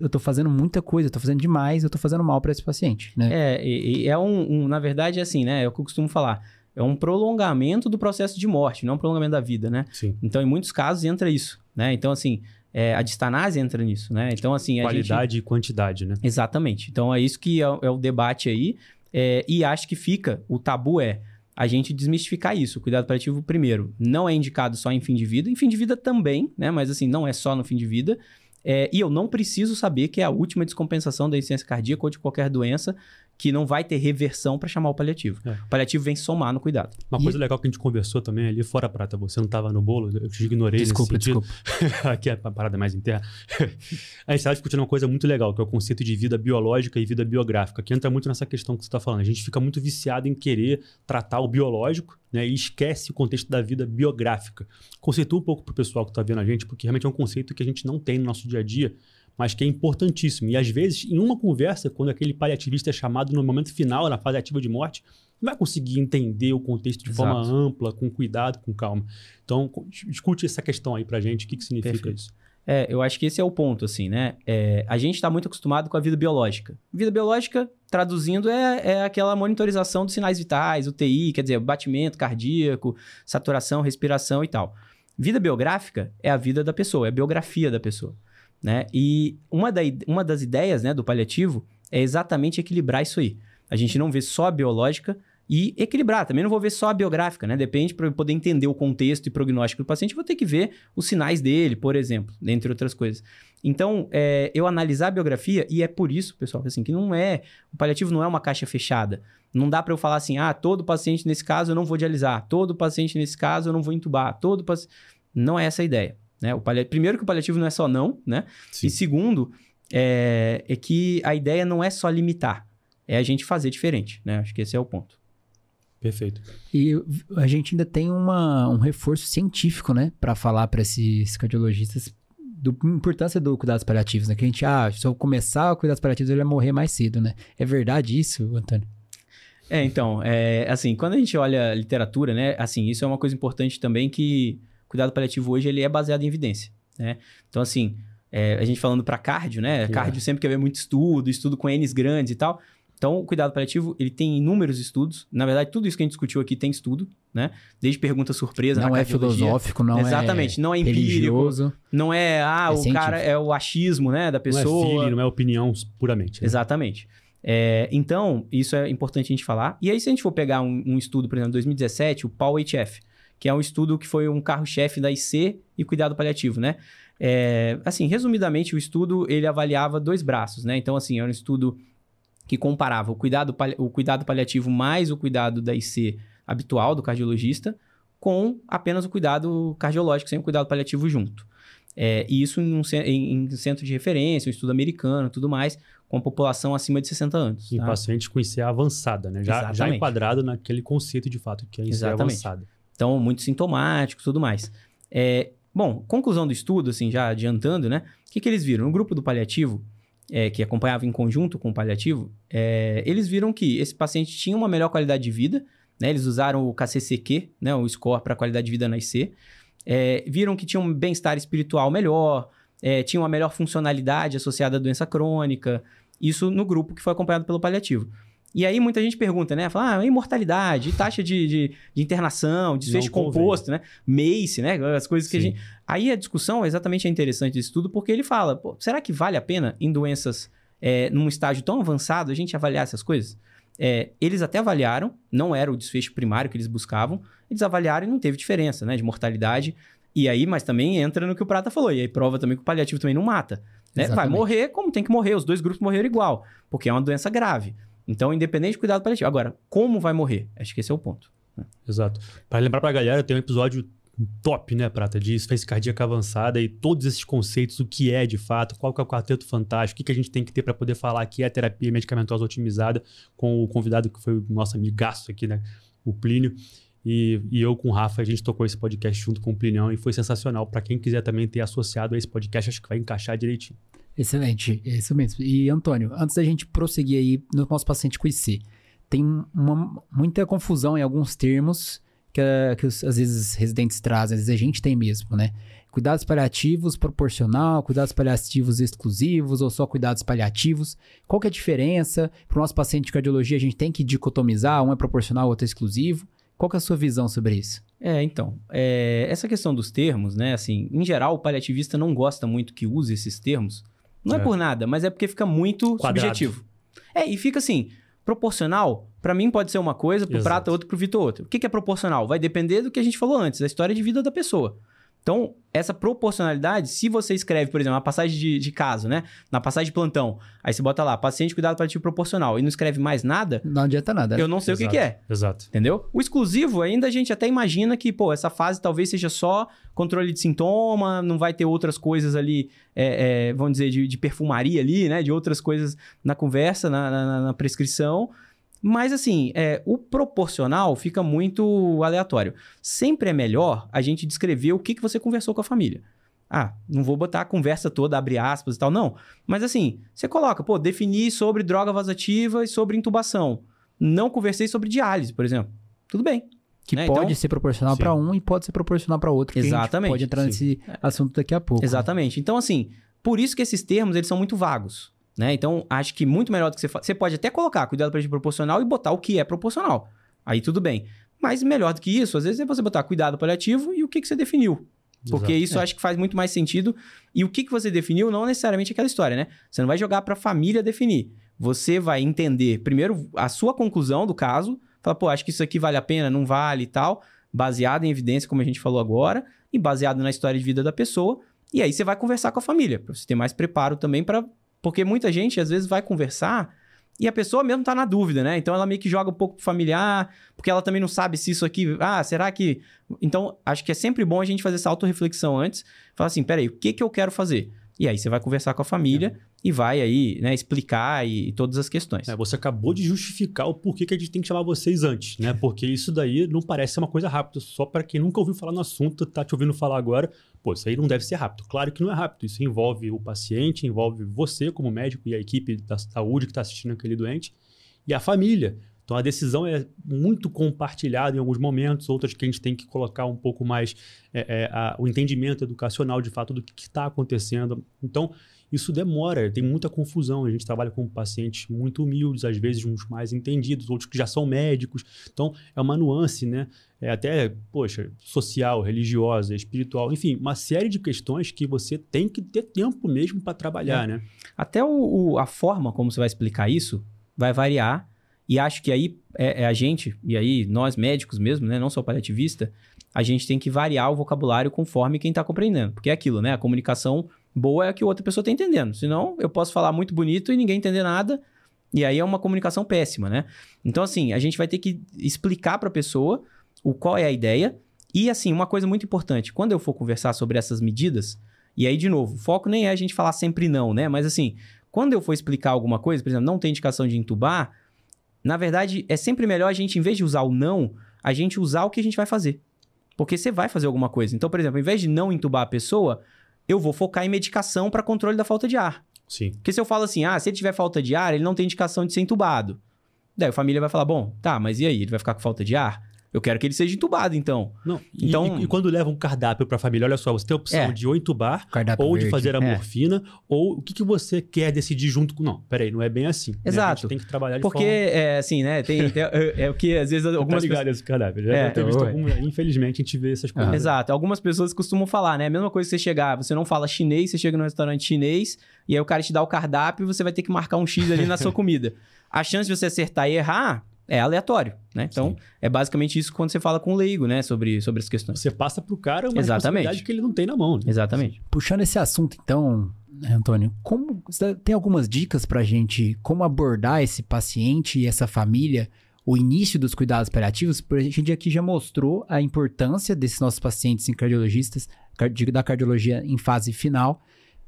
B: eu tô fazendo muita coisa, eu tô fazendo demais, eu tô fazendo mal para esse paciente, né?
C: É, e, e é um, um- na verdade, é assim, né? É o que eu costumo falar. É um prolongamento do processo de morte, não um prolongamento da vida, né?
A: Sim.
C: Então, em muitos casos, entra isso, né? Então, assim, é, a distanase entra nisso, né? Então, assim, a gente...
A: Qualidade e quantidade, né?
C: Exatamente. Então é isso que é, o- é o debate aí. É, e acho que fica, o tabu é a gente desmistificar isso. O cuidado paliativo, primeiro, não é indicado só em fim de vida. Em fim de vida também, né? Mas assim, não é só no fim de vida. É, e eu não preciso saber que é a última descompensação da insuficiência cardíaca ou de qualquer doença que não vai ter reversão para chamar o paliativo.
A: É.
C: O paliativo vem somar no cuidado.
A: Uma
B: E-
A: coisa legal que a gente conversou também ali, fora prata, você não estava no bolo, eu te ignorei
B: Desculpa, desculpa.
A: Aqui é a parada mais interna. a gente estava discutindo uma coisa muito legal, que é o conceito de vida biológica e vida biográfica, que entra muito nessa questão que você está falando. A gente fica muito viciado em querer tratar o biológico né, e esquece o contexto da vida biográfica. Conceitua um pouco para o pessoal que está vendo a gente, porque realmente é um conceito que a gente não tem no nosso dia a dia, mas que é importantíssimo. E às vezes, em uma conversa, quando aquele paliativista é chamado no momento final, na fase ativa de morte, não vai conseguir entender o contexto de forma
C: Exato.
A: ampla, com cuidado, com calma. Então, discute essa questão aí pra gente, o que, que significa
C: Perfeito.
A: isso.
C: É, eu acho que esse é o ponto, assim, né? É, a gente está muito acostumado com a vida biológica. Vida biológica, traduzindo, é, é aquela monitorização dos sinais vitais, UTI, quer dizer, batimento cardíaco, saturação, respiração e tal. Vida biográfica é a vida da pessoa, é a biografia da pessoa, né? E uma, da, uma das ideias né, do paliativo é exatamente equilibrar isso aí. A gente não vê só a biológica e equilibrar. Também não vou ver só a biográfica, né? Depende, para eu poder entender o contexto e prognóstico do paciente, vou ter que ver os sinais dele, por exemplo, dentre outras coisas. Então, é, eu analisar a biografia, e é por isso, pessoal, que assim, que não é. O paliativo não é uma caixa fechada. Não dá para eu falar assim, ah, todo paciente nesse caso eu não vou dialisar, todo paciente nesse caso eu não vou entubar, todo paciente. Não é essa a ideia. Né? O. Primeiro que o paliativo não é só não, né? E segundo, é, é que a ideia não é só limitar, é a gente fazer diferente, né? Acho que esse é o ponto.
A: Perfeito.
B: E a gente ainda tem uma, um reforço científico, né, Pra falar para esses cardiologistas da importância do cuidados paliativos, né? Que a gente, ah, se eu começar a cuidados paliativos, ele vai morrer mais cedo, né? É verdade isso, Antônio?
C: É, então, é, assim, quando a gente olha a literatura, né, assim, isso é uma coisa importante também que o cuidado paliativo hoje ele é baseado em evidência, né? Então, assim, é, a gente falando para cardio, né? Cardio sempre quer ver muito estudo, estudo com N's grandes e tal. Então, o cuidado paliativo, ele tem inúmeros estudos. Na verdade, tudo isso que a gente discutiu aqui tem estudo, né? Desde pergunta surpresa
B: Não
C: na
B: é filosófico, não
C: Exatamente,
B: é
C: não é empírico,
B: religioso.
C: não é, ah,
B: É
C: o
B: científico.
C: cara é o achismo, né, da
A: Não é
C: pessoa.
A: feeling, não é opinião puramente. né?
C: Exatamente. É, então, isso é importante a gente falar. E aí, se a gente for pegar um, um estudo, por exemplo, 2017, o PAL-HF, que é um estudo que foi um carro-chefe da IC e cuidado paliativo, né? É, assim, resumidamente, o estudo, ele avaliava dois braços, né? Então, assim, era um estudo que comparava o cuidado, o cuidado paliativo mais o cuidado da IC habitual do cardiologista com apenas o cuidado cardiológico, sem o cuidado paliativo junto. É, e isso em, um em- em centro de referência, um estudo americano, tudo mais, com a população acima de 60 anos.
A: Em
C: tá?
A: pacientes com IC avançada, né? Já, já enquadrado naquele conceito de fato que é IC
C: Exatamente.
A: avançada.
C: Então, muito sintomático tudo mais. É, bom, conclusão do estudo, assim, já adiantando, né? O que, que eles viram? No grupo do paliativo, é, que acompanhava em conjunto com o paliativo, é, eles viram que esse paciente tinha uma melhor qualidade de vida, né? Eles usaram o KCCQ, né? O score para qualidade de vida na IC. É, viram que tinha um bem-estar espiritual melhor, é, tinha uma melhor funcionalidade associada à doença crônica. Isso no grupo que foi acompanhado pelo paliativo. E aí muita gente pergunta, né? Fala, ah, imortalidade, taxa de, de, de internação, desfecho composto, né? MACE, né? As coisas que a
A: Sim.
C: gente... Aí a discussão exatamente é interessante desse estudo, porque ele fala, será que vale a pena em doenças é, num estágio tão avançado a gente avaliar essas coisas? É, eles até avaliaram, não era o desfecho primário que eles buscavam, eles avaliaram e não teve diferença, né? De mortalidade. E aí, mas também entra no que o Prata falou, e aí prova também que o paliativo também não mata. né? Vai morrer como tem que morrer, os dois grupos morreram igual, porque é uma doença grave. Então, independente do cuidado paliativo. Agora, como vai morrer? Acho que esse é o ponto.
A: Exato. Para lembrar pra galera, tem um episódio top, né, Prata, de esfície cardíaca avançada e todos esses conceitos, o que é de fato, qual que é o quarteto fantástico, o que, que a gente tem que ter para poder falar que é terapia medicamentosa otimizada com o convidado que foi o nosso amigaço aqui, né, o Plínio. E, e eu com o Rafa, a gente tocou esse podcast junto com o Plinião e foi sensacional. Para quem quiser também ter associado a esse podcast, acho que vai encaixar direitinho.
B: Excelente, é isso mesmo. E Antônio, antes da gente prosseguir aí no nosso paciente IC, tem uma, muita confusão em alguns termos que, que os- às vezes residentes trazem, às vezes a gente tem mesmo, né? Cuidados paliativos proporcional, cuidados paliativos exclusivos ou só cuidados paliativos. Qual que é a diferença? Para o nosso paciente de cardiologia, a gente tem que dicotomizar, um é proporcional, outro é exclusivo. Qual que é a sua visão sobre isso?
C: É, então, é, essa questão dos termos, né, assim, em geral o paliativista não gosta muito que use esses termos. Não é,
A: É.
C: por nada, mas é porque fica muito
A: Quadrado.
C: subjetivo. É, e fica assim, proporcional, pra mim pode ser uma coisa, pro
A: Exato.
C: Prata outro, pro Vitor outro. O que que é proporcional? Vai depender do que a gente falou antes, da história de vida da pessoa. Então, essa proporcionalidade, se você escreve, por exemplo, uma passagem de, de caso, né? Na passagem de plantão, aí você bota lá, paciente cuidado paliativo proporcional, e não escreve mais nada,
B: Não adianta nada. né?
C: eu não sei o que
A: Exato,
C: que é.
A: Exato.
C: Entendeu? O exclusivo, ainda a gente até imagina que, pô, essa fase talvez seja só controle de sintoma, não vai ter outras coisas ali, é, é, vamos dizer, de, de perfumaria ali, né? De outras coisas na conversa, na, na- na prescrição. Mas, assim, é, o proporcional fica muito aleatório. Sempre é melhor a gente descrever o que, que você conversou com a família. Ah, não vou botar a conversa toda, abre aspas e tal, não. Mas assim, você coloca, pô, definir sobre droga vasativa e sobre intubação. Não conversei sobre diálise, por exemplo. Tudo bem.
B: Que
C: né?
B: pode
C: Então-
B: ser proporcional para um e pode ser proporcional para outro. que a gente
C: Exatamente,
B: pode entrar
A: sim.
B: nesse assunto daqui a pouco.
C: Exatamente. Então, assim, por isso que esses termos, eles são muito vagos, né? Então, acho que muito melhor do que você... Fa... Você pode até colocar cuidado para proporcional e botar o que é proporcional. Aí tudo bem. Mas melhor do que isso, às vezes, é você botar cuidado paliativo e o que, que você definiu. Porque
A: Exato.
C: isso eu acho que faz muito mais sentido. E o que, que você definiu não necessariamente aquela história, né? Você não vai jogar para a família definir. Você vai entender, primeiro, a sua conclusão do caso. Falar, pô, acho que isso aqui vale a pena, não vale e tal. Baseado em evidência, como a gente falou agora. E baseado na história de vida da pessoa. E aí você vai conversar com a família. Pra você ter mais preparo também para Porque muita gente, às vezes, vai conversar... E a pessoa mesmo tá na dúvida, né? Então ela meio que joga um pouco pro familiar, porque ela também não sabe se isso aqui. Ah, será que. Então, acho que é sempre bom a gente fazer essa autorreflexão antes. Falar assim: peraí, o que, que eu quero fazer? E aí você vai conversar com a família e vai aí, né, explicar e, e todas as questões.
A: É, você acabou de justificar o porquê que a gente tem que chamar vocês antes, né? Porque isso daí não parece ser uma coisa rápida. Só para quem nunca ouviu falar no assunto, tá te ouvindo falar agora, pô, isso aí não deve ser rápido. Claro que não é rápido. Isso envolve o paciente, envolve você como médico e a equipe da saúde que está assistindo aquele doente e a família. Então a decisão é muito compartilhada em alguns momentos, outras que a gente tem que colocar um pouco mais é, é, a- o entendimento educacional de fato do que está acontecendo. Então isso demora, tem muita confusão. A gente trabalha com pacientes muito humildes, às vezes uns mais entendidos, outros que já são médicos. Então, é uma nuance, né? É até, poxa, social, religiosa, espiritual, enfim, uma série de questões que você tem que ter tempo mesmo para trabalhar, é. né?
C: Até o, o, a forma como você vai explicar isso vai variar. E acho que aí é, é, a gente, e aí nós médicos mesmo, né? Não só paliativista, a gente tem que variar o vocabulário conforme quem está compreendendo. Porque é aquilo, né? A comunicação boa é a que outra pessoa está entendendo. Senão, eu posso falar muito bonito e ninguém entender nada. E aí é uma comunicação péssima, né? Então, assim, a gente vai ter que explicar para a pessoa o qual é a ideia. E, assim, uma coisa muito importante, quando eu for conversar sobre essas medidas, e aí, de novo, o foco nem é a gente falar sempre não, né? Mas, assim, quando eu for explicar alguma coisa, por exemplo, não tem indicação de entubar, na verdade, é sempre melhor a gente, em vez de usar o não, a gente usar o que a gente vai fazer. Porque você vai fazer alguma coisa. Então, por exemplo, em vez de não entubar a pessoa, eu vou focar em medicação para controle da falta de ar.
A: Sim.
C: Porque se eu falo assim, ah, se ele tiver falta de ar, ele não tem indicação de ser entubado. Daí a família vai falar, bom, tá, mas e aí? Ele vai ficar com falta de ar? Eu quero que ele seja entubado, então.
A: Não, então... E, e, quando leva um cardápio para a família, olha só, você tem a opção é. de ou entubar, ou verde. de fazer a é. morfina, ou o que, que você quer decidir junto com... Não, peraí, não é bem assim.
C: Exato.
A: Né? tem que trabalhar de
C: Porque,
A: forma...
C: é assim, né, tem, tem é, é, o que às vezes algumas...
A: Tá ligado pessoas... esse cardápio, já é, visto algum... Infelizmente, a gente vê essas coisas.
C: Exato. Algumas pessoas costumam falar, né, a mesma coisa que você chegar, você não fala chinês, você chega no restaurante chinês, e aí o cara te dá o cardápio e você vai ter que marcar um X ali na sua comida. A chance de você acertar e errar é aleatório, né? Então, Sim. é basicamente isso quando você fala com o leigo, né? Sobre, sobre as questões.
A: Você passa para o cara uma Exatamente. responsabilidade que ele não tem na mão. Né?
C: Exatamente.
B: Puxando esse assunto, então, Antônio, como tem algumas dicas para a gente como abordar esse paciente e essa família, o início dos cuidados paliativos? Porque a gente aqui já mostrou a importância desses nossos pacientes em cardiologistas, da cardiologia em fase final,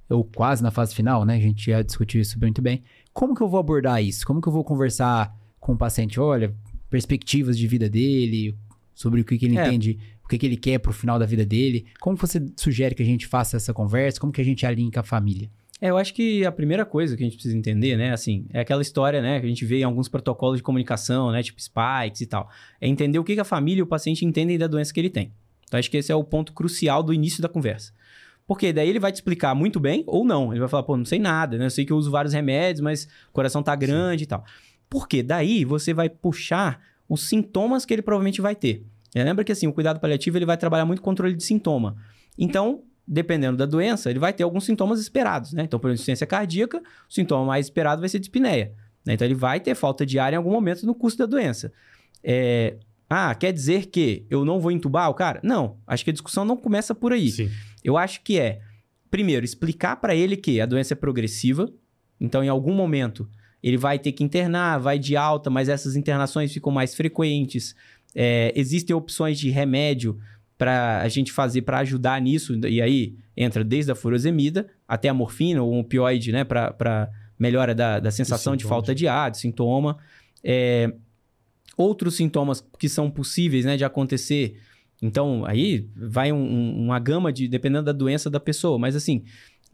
B: ou quase na fase final, né? A gente já discutiu isso muito bem. Como que eu vou abordar isso? Como que eu vou conversar com o paciente, olha, perspectivas de vida dele, sobre o que, que ele é. entende, o que, que ele quer pro final da vida dele. Como você sugere que a gente faça essa conversa? Como que a gente alinha com a família?
C: É, eu acho que a primeira coisa que a gente precisa entender, né, assim, é aquela história, né, que a gente vê em alguns protocolos de comunicação, né, tipo spikes e tal. É entender o que, que a família e o paciente entendem da doença que ele tem. Então, acho que esse é o ponto crucial do início da conversa. Porque daí ele vai te explicar muito bem ou não. Ele vai falar, pô, não sei nada, né? Eu sei que eu uso vários remédios, mas o coração tá grande Sim. e tal. Porque daí você vai puxar os sintomas que ele provavelmente vai ter. É, lembra que assim, o cuidado paliativo ele vai trabalhar muito controle de sintoma. Então, dependendo da doença, ele vai ter alguns sintomas esperados, né? Então, por insuficiência cardíaca, o sintoma mais esperado vai ser dispneia. Né? Então, ele vai ter falta de ar em algum momento no curso da doença. É... Ah, quer dizer que eu não vou entubar o cara? Não, acho que a discussão não começa por aí.
A: Sim.
C: Eu acho que é, primeiro, explicar para ele que a doença é progressiva. Então, em algum momento, ele vai ter que internar, vai de alta, mas essas internações ficam mais frequentes. É, existem opções de remédio para a gente fazer para ajudar nisso, e aí entra desde a furosemida até a morfina ou um opioide, né, para melhora da, da sensação de falta de ar, de sintoma. É, outros sintomas que são possíveis né, de acontecer. Então, aí vai um, um, uma gama de, dependendo da doença da pessoa, mas assim,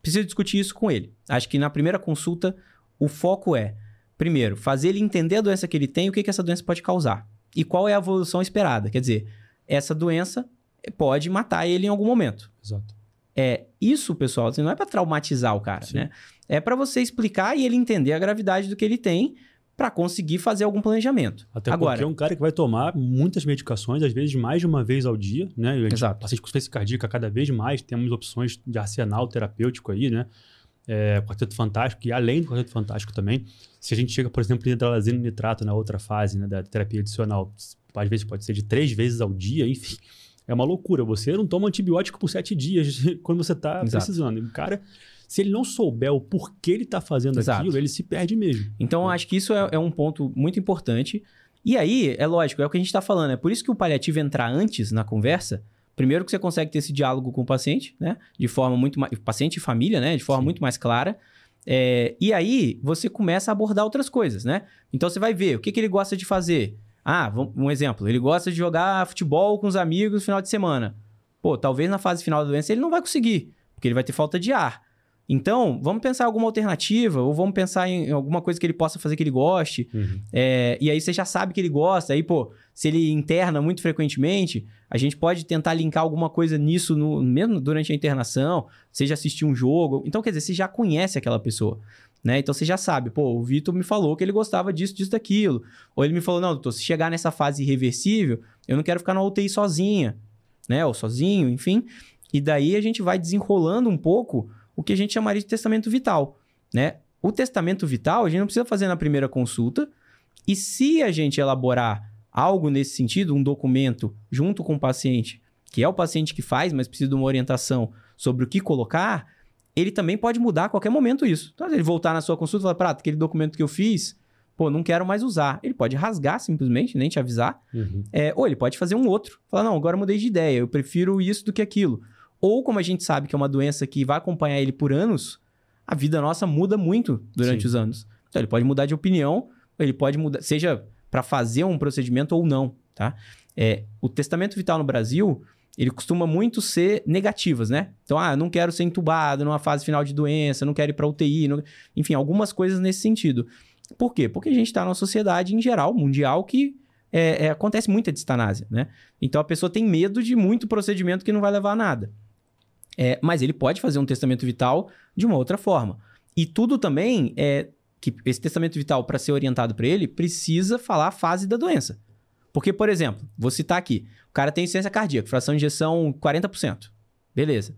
C: precisa discutir isso com ele. Acho que na primeira consulta o foco é, primeiro, fazer ele entender a doença que ele tem e o que, que essa doença pode causar. E qual é a evolução esperada. Quer dizer, essa doença pode matar ele em algum momento.
A: Exato.
C: É, isso, pessoal, assim, não é para traumatizar o cara, Sim. né? É para você explicar e ele entender a gravidade do que ele tem para conseguir fazer algum planejamento.
A: Até Agora, porque é um cara que vai tomar muitas medicações, às vezes mais de uma vez ao dia, né?
C: Exato.
A: Paciente com insuficiência cardíaca cada vez mais, temos opções de arsenal terapêutico aí, né? É, Quarteto Fantástico, e além do Quarteto Fantástico também, se a gente chega, por exemplo, em hidralazina nitrato na outra fase né, da terapia adicional, às vezes pode ser de três vezes ao dia, enfim, é uma loucura. Você não toma antibiótico por sete dias quando você está precisando. E o cara, se ele não souber o porquê ele está fazendo Exato. aquilo, ele se perde mesmo.
C: Então, acho que isso é, é um ponto muito importante. E aí, é lógico, é o que a gente está falando. É por isso que o paliativo entrar antes na conversa Primeiro que você consegue ter esse diálogo com o paciente, né? De forma muito mais... Paciente e família, né? De forma Sim. muito mais clara. É, e aí, você começa a abordar outras coisas, né? Então, você vai ver o que, que ele gosta de fazer. Ah, um exemplo. Ele gosta de jogar futebol com os amigos no final de semana. Pô, talvez na fase final da doença ele não vai conseguir, porque ele vai ter falta de ar. Então, vamos pensar em alguma alternativa, ou vamos pensar em alguma coisa que ele possa fazer que ele goste. Uhum. É, e aí você já sabe que ele gosta. Aí, pô, se ele interna muito frequentemente, a gente pode tentar linkar alguma coisa nisso, no, mesmo durante a internação, seja assistir um jogo. Então, quer dizer, você já conhece aquela pessoa. Né? Então você já sabe, pô, o Vitor me falou que ele gostava disso, disso, daquilo. Ou ele me falou, não, doutor, se chegar nessa fase irreversível, eu não quero ficar na UTI sozinha, né? Ou sozinho, enfim. E daí a gente vai desenrolando um pouco o que a gente chamaria de testamento vital, né? O testamento vital a gente não precisa fazer na primeira consulta. E se a gente elaborar algo nesse sentido, um documento junto com o paciente, que é o paciente que faz, mas precisa de uma orientação sobre o que colocar, ele também pode mudar a qualquer momento isso. Então, ele voltar na sua consulta e falar, Prato, aquele documento que eu fiz, pô, não quero mais usar. Ele pode rasgar simplesmente, nem te avisar. Uhum. É, ou ele pode fazer um outro. Falar, não, agora eu mudei de ideia, eu prefiro isso do que aquilo. Ou, como a gente sabe que é uma doença que vai acompanhar ele por anos, a vida nossa muda muito durante Sim. os anos. Então, ele pode mudar de opinião, ele pode mudar, seja para fazer um procedimento ou não, tá? É, o testamento vital no Brasil, ele costuma muito ser negativas, né? Então, ah, não quero ser entubado numa fase final de doença, não quero ir para UTI, não... enfim, algumas coisas nesse sentido. Por quê? Porque a gente está numa sociedade em geral, mundial, que é, é, acontece muita distanásia, né? Então a pessoa tem medo de muito procedimento que não vai levar a nada. É, mas ele pode fazer um testamento vital de uma outra forma. E tudo também é que esse testamento vital, para ser orientado para ele, precisa falar a fase da doença. Porque, por exemplo, vou citar aqui: o cara tem insuficiência cardíaca, fração de injeção 40%. Beleza.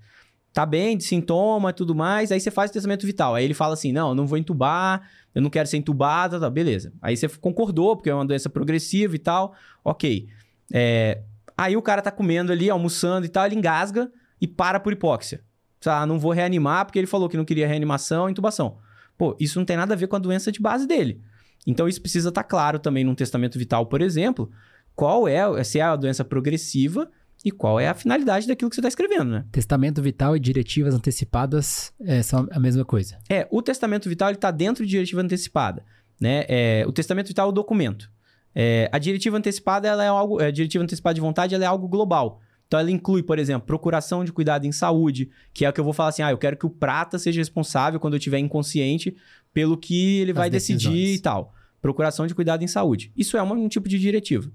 C: Tá bem, de sintoma e tudo mais, aí você faz o testamento vital. Aí ele fala assim: não, não vou entubar, eu não quero ser entubado, tá, beleza. Aí você concordou, porque é uma doença progressiva e tal, ok. É... Aí o cara tá comendo ali, almoçando e tal, ele engasga e para por hipóxia. Ah, não vou reanimar porque ele falou que não queria reanimação, intubação. Pô, isso não tem nada a ver com a doença de base dele. Então isso precisa estar tá claro também num testamento vital, por exemplo, qual é, se é a doença progressiva e qual é a finalidade daquilo que você está escrevendo, né?
B: Testamento vital e diretivas antecipadas é, são a mesma coisa.
C: É, o testamento vital está dentro de diretiva antecipada, né? É, o testamento vital é o documento. É, a diretiva antecipada ela é algo, a diretiva antecipada de vontade ela é algo global. Então ela inclui, por exemplo, procuração de cuidado em saúde, que é o que eu vou falar assim: ah, eu quero que o prata seja responsável quando eu estiver inconsciente pelo que ele As vai decisões. decidir e tal. Procuração de cuidado em saúde. Isso é um tipo de diretiva.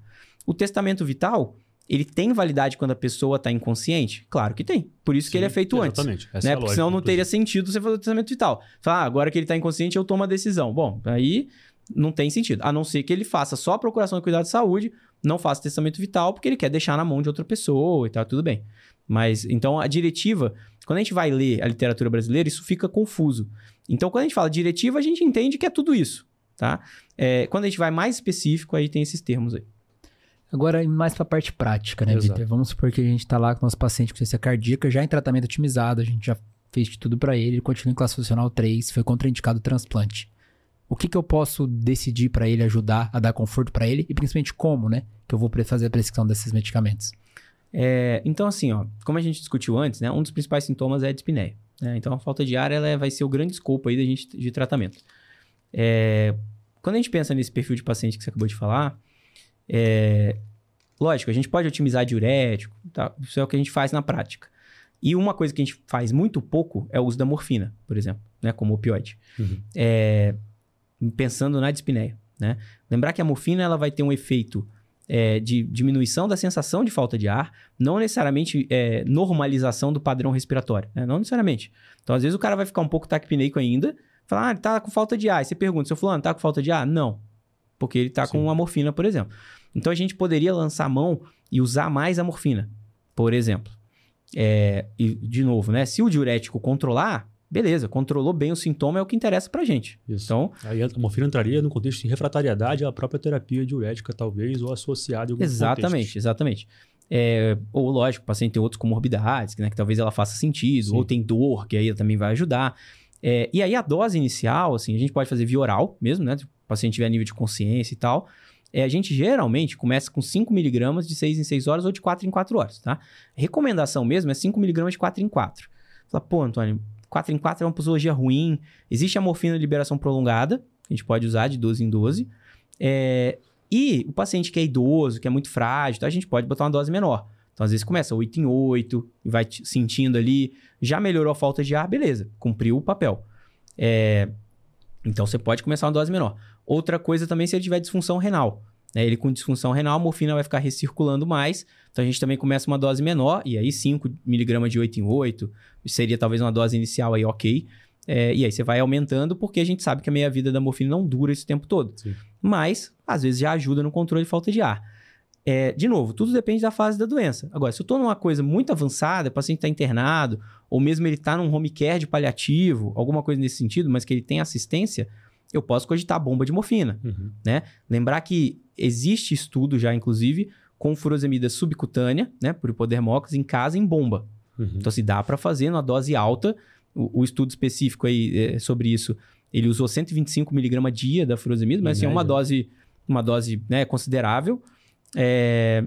C: O testamento vital, ele tem validade quando a pessoa está inconsciente? Claro que tem. Por isso Sim, que ele é feito
A: exatamente.
C: antes. Essa né? É Porque senão não teria sentido você fazer o testamento vital. Falar, ah, agora que ele está inconsciente, eu tomo a decisão. Bom, aí não tem sentido. A não ser que ele faça só a procuração de cuidado de saúde, não faça testamento vital porque ele quer deixar na mão de outra pessoa e tal, tudo bem. Mas então a diretiva, quando a gente vai ler a literatura brasileira, isso fica confuso. Então quando a gente fala diretiva, a gente entende que é tudo isso, tá? É, quando a gente vai mais específico, aí tem esses termos aí.
B: Agora, mais para a parte prática, né, Vitor? Vamos supor que a gente está lá com o nosso paciente com ciência cardíaca, já em tratamento otimizado, a gente já fez de tudo para ele, ele continua em classe funcional 3, foi contraindicado o transplante o que, que eu posso decidir para ele ajudar a dar conforto para ele e principalmente como, né? Que eu vou fazer a prescrição desses medicamentos.
C: É, então, assim, ó, como a gente discutiu antes, né? Um dos principais sintomas é a dispneia. Né? Então, a falta de ar ela é, vai ser o grande escopo aí da gente de tratamento. É, quando a gente pensa nesse perfil de paciente que você acabou de falar, é, lógico, a gente pode otimizar diurético, tá? isso é o que a gente faz na prática. E uma coisa que a gente faz muito pouco é o uso da morfina, por exemplo, né? Como opioide. Uhum. É, pensando na dispneia, né? Lembrar que a morfina ela vai ter um efeito é, de diminuição da sensação de falta de ar, não necessariamente é, normalização do padrão respiratório, né? não necessariamente. Então, às vezes, o cara vai ficar um pouco taquipneico ainda, falar, ah, ele tá com falta de ar. E você pergunta, seu fulano, tá com falta de ar? Não, porque ele tá Sim. com a morfina, por exemplo. Então, a gente poderia lançar a mão e usar mais a morfina, por exemplo. É, e, de novo, né? Se o diurético controlar, beleza, controlou bem o sintoma, é o que interessa pra gente.
A: Isso. Então, Aí a morfina entraria no contexto de refratariedade à própria terapia diurética, talvez, ou associada em algum
C: Exatamente, exatamente. É, ou, lógico, o paciente tem outras comorbidades, né, que talvez ela faça sentido, Sim. ou tem dor, que aí também vai ajudar. É, e aí a dose inicial, assim, a gente pode fazer via oral mesmo, né? Se o paciente tiver nível de consciência e tal. É, a gente geralmente começa com 5mg de 6 em 6 horas ou de 4 em 4 horas, tá? recomendação mesmo é 5mg de 4 em 4. Fala, pô, Antônio, 4 em 4 é uma posologia ruim. Existe a morfina de liberação prolongada, a gente pode usar de 12 em 12. É, e o paciente que é idoso, que é muito frágil, então a gente pode botar uma dose menor. Então, às vezes, começa 8 em 8, e vai sentindo ali, já melhorou a falta de ar, beleza, cumpriu o papel. É, então, você pode começar uma dose menor. Outra coisa também se ele tiver disfunção renal. Né? Ele com disfunção renal, a morfina vai ficar recirculando mais. Então a gente também começa uma dose menor, e aí 5mg de 8 em 8, seria talvez uma dose inicial aí ok. É, e aí você vai aumentando, porque a gente sabe que a meia-vida da morfina não dura esse tempo todo.
A: Sim.
C: Mas, às vezes, já ajuda no controle de falta de ar. É, de novo, tudo depende da fase da doença. Agora, se eu estou numa coisa muito avançada, o paciente está internado, ou mesmo ele está num home care de paliativo, alguma coisa nesse sentido, mas que ele tem assistência, eu posso cogitar bomba de morfina.
A: Uhum.
C: Né? Lembrar que existe estudo já, inclusive, com furosemida subcutânea, né, por hipodermocos, em casa em bomba.
A: Uhum.
C: Então, se dá para fazer numa dose alta, o, o estudo específico aí é, sobre isso, ele usou 125 miligramas dia da furosemida, mas assim, é uma dose, uma dose né, considerável é,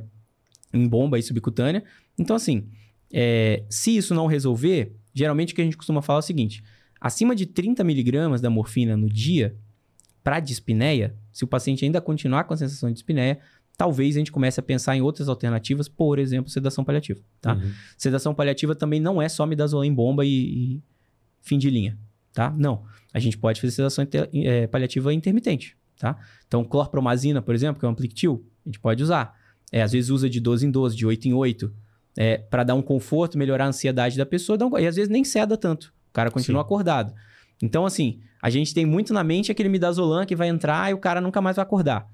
C: em bomba aí subcutânea. Então, assim, é, se isso não resolver, geralmente o que a gente costuma falar é o seguinte: acima de 30 miligramas da morfina no dia, para dispneia, se o paciente ainda continuar com a sensação de dispneia, talvez a gente comece a pensar em outras alternativas, por exemplo, sedação paliativa, tá?
A: Uhum.
C: Sedação paliativa também não é só midazolam em bomba e, e fim de linha, tá? Não. A gente pode fazer sedação inter- eh, paliativa intermitente, tá? Então, clorpromazina, por exemplo, que é um Ampliqtil, a gente pode usar. É, às vezes usa de 12 em 12, de 8 em 8, é, para dar um conforto, melhorar a ansiedade da pessoa, um- e às vezes nem ceda tanto. O cara continua
A: Sim.
C: acordado. Então, assim, a gente tem muito na mente aquele midazolam que vai entrar e o cara nunca mais vai acordar.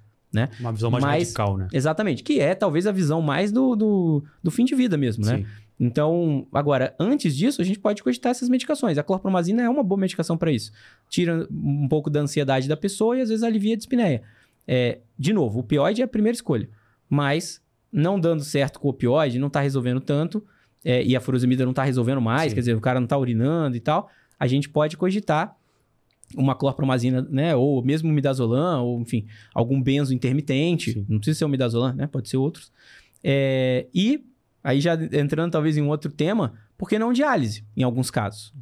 A: Uma visão mais
C: Mas-
A: radical, né?
C: Exatamente. Que é talvez a visão mais do, do, do fim de vida mesmo, né?
A: Sim.
C: Então, agora, antes disso, a gente pode cogitar essas medicações. A clorpromazina é uma boa medicação para isso. Tira um pouco da ansiedade da pessoa e às vezes alivia a dispneia. É, de novo, o opioide é a primeira escolha. Mas, não dando certo com o opioide, não está resolvendo tanto, é, e a furosemida não está resolvendo mais,
A: Sim.
C: quer dizer, o cara não está urinando e tal, a gente pode cogitar uma clorpromazina, né? Ou mesmo um midazolam, ou enfim, algum benzo intermitente.
A: Sim.
C: Não precisa ser o midazolam, né? Pode ser outros. É, e aí já entrando talvez em um outro tema, por que não diálise em alguns casos?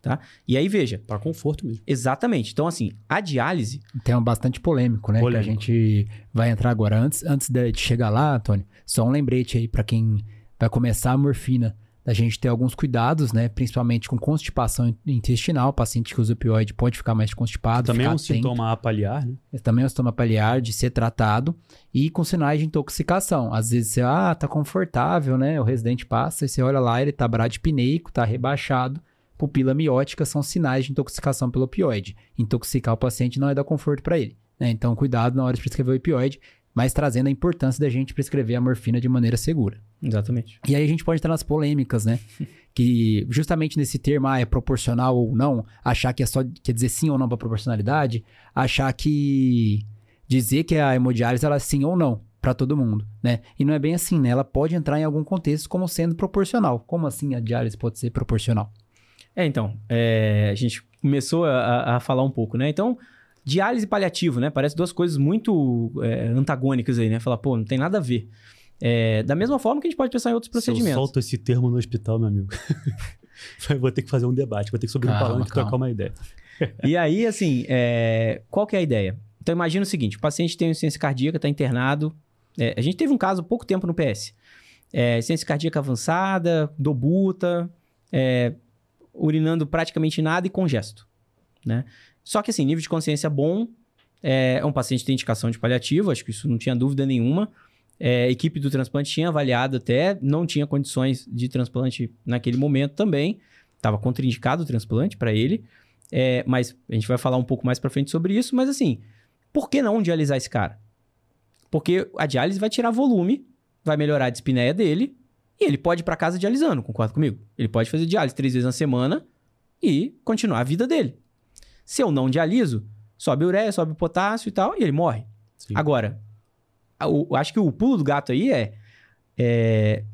C: Tá? E aí veja,
A: Para conforto mesmo.
C: exatamente. Então assim, a diálise,
B: Tema bastante polêmico, né?
A: Polêmico.
B: Que a gente vai entrar agora. Antes, antes de chegar lá, Antônio, só um lembrete aí pra quem vai começar a morfina. Da gente ter alguns cuidados, né? Principalmente com constipação intestinal. O paciente que usa opioide pode ficar mais constipado.
A: Também é um
B: atento.
A: sintoma a paliar, né?
B: Esse também é um sintoma paliar de ser tratado e com sinais de intoxicação. Às vezes você, ah, tá confortável, né? O residente passa e você olha lá, ele tá bradipneico, tá rebaixado. Pupila miótica são sinais de intoxicação pelo opioide. Intoxicar o paciente não é dar conforto para ele. né? Então, cuidado na hora de prescrever o opioide, mas trazendo a importância da gente prescrever a morfina de maneira segura.
C: exatamente.
B: E aí a gente pode entrar nas polêmicas, né? Que justamente nesse termo, ah, é proporcional ou não, achar que é só, quer dizer sim ou não para proporcionalidade, achar que dizer que a hemodiálise ela é sim ou não para todo mundo, né? E não é bem assim, né? Ela pode entrar em algum contexto como sendo proporcional. Como assim a diálise pode ser proporcional?
C: É, então, é, a gente começou a, a- a falar um pouco, né? Então, diálise e paliativo, né? Parece duas coisas muito é, antagônicas aí, né? Falar, pô, não tem nada a ver. É, da mesma forma que a gente pode pensar em outros
A: Se eu
C: procedimentos.
A: solto esse termo no hospital, meu amigo. vou ter que fazer um debate, vou ter que subir
B: Calma,
A: no palanque e trocar uma ideia.
C: E aí, assim, é, qual que é a ideia? Então, imagina o seguinte: o paciente tem insuficiência cardíaca, está internado. É, a gente teve um caso há pouco tempo no PS. É, insuficiência cardíaca avançada, dobuta, é, urinando praticamente nada e congesto. Né? Só que, assim, nível de consciência bom, é, um paciente que tem indicação de paliativo, acho que isso não tinha dúvida nenhuma. É, equipe do transplante tinha avaliado até, não tinha condições de transplante naquele momento também. Estava contraindicado o transplante para ele. É, mas a gente vai falar um pouco mais pra frente sobre isso. Mas assim, por que não dialisar esse cara? Porque a diálise vai tirar volume, vai melhorar a dispneia dele e ele pode ir pra casa dialisando, concorda comigo? Ele pode fazer diálise três vezes na semana e continuar a vida dele. Se eu não dialiso, sobe ureia, sobe o potássio e tal, e ele morre.
A: Sim.
C: Agora, o- acho que o pulo do gato aí é, é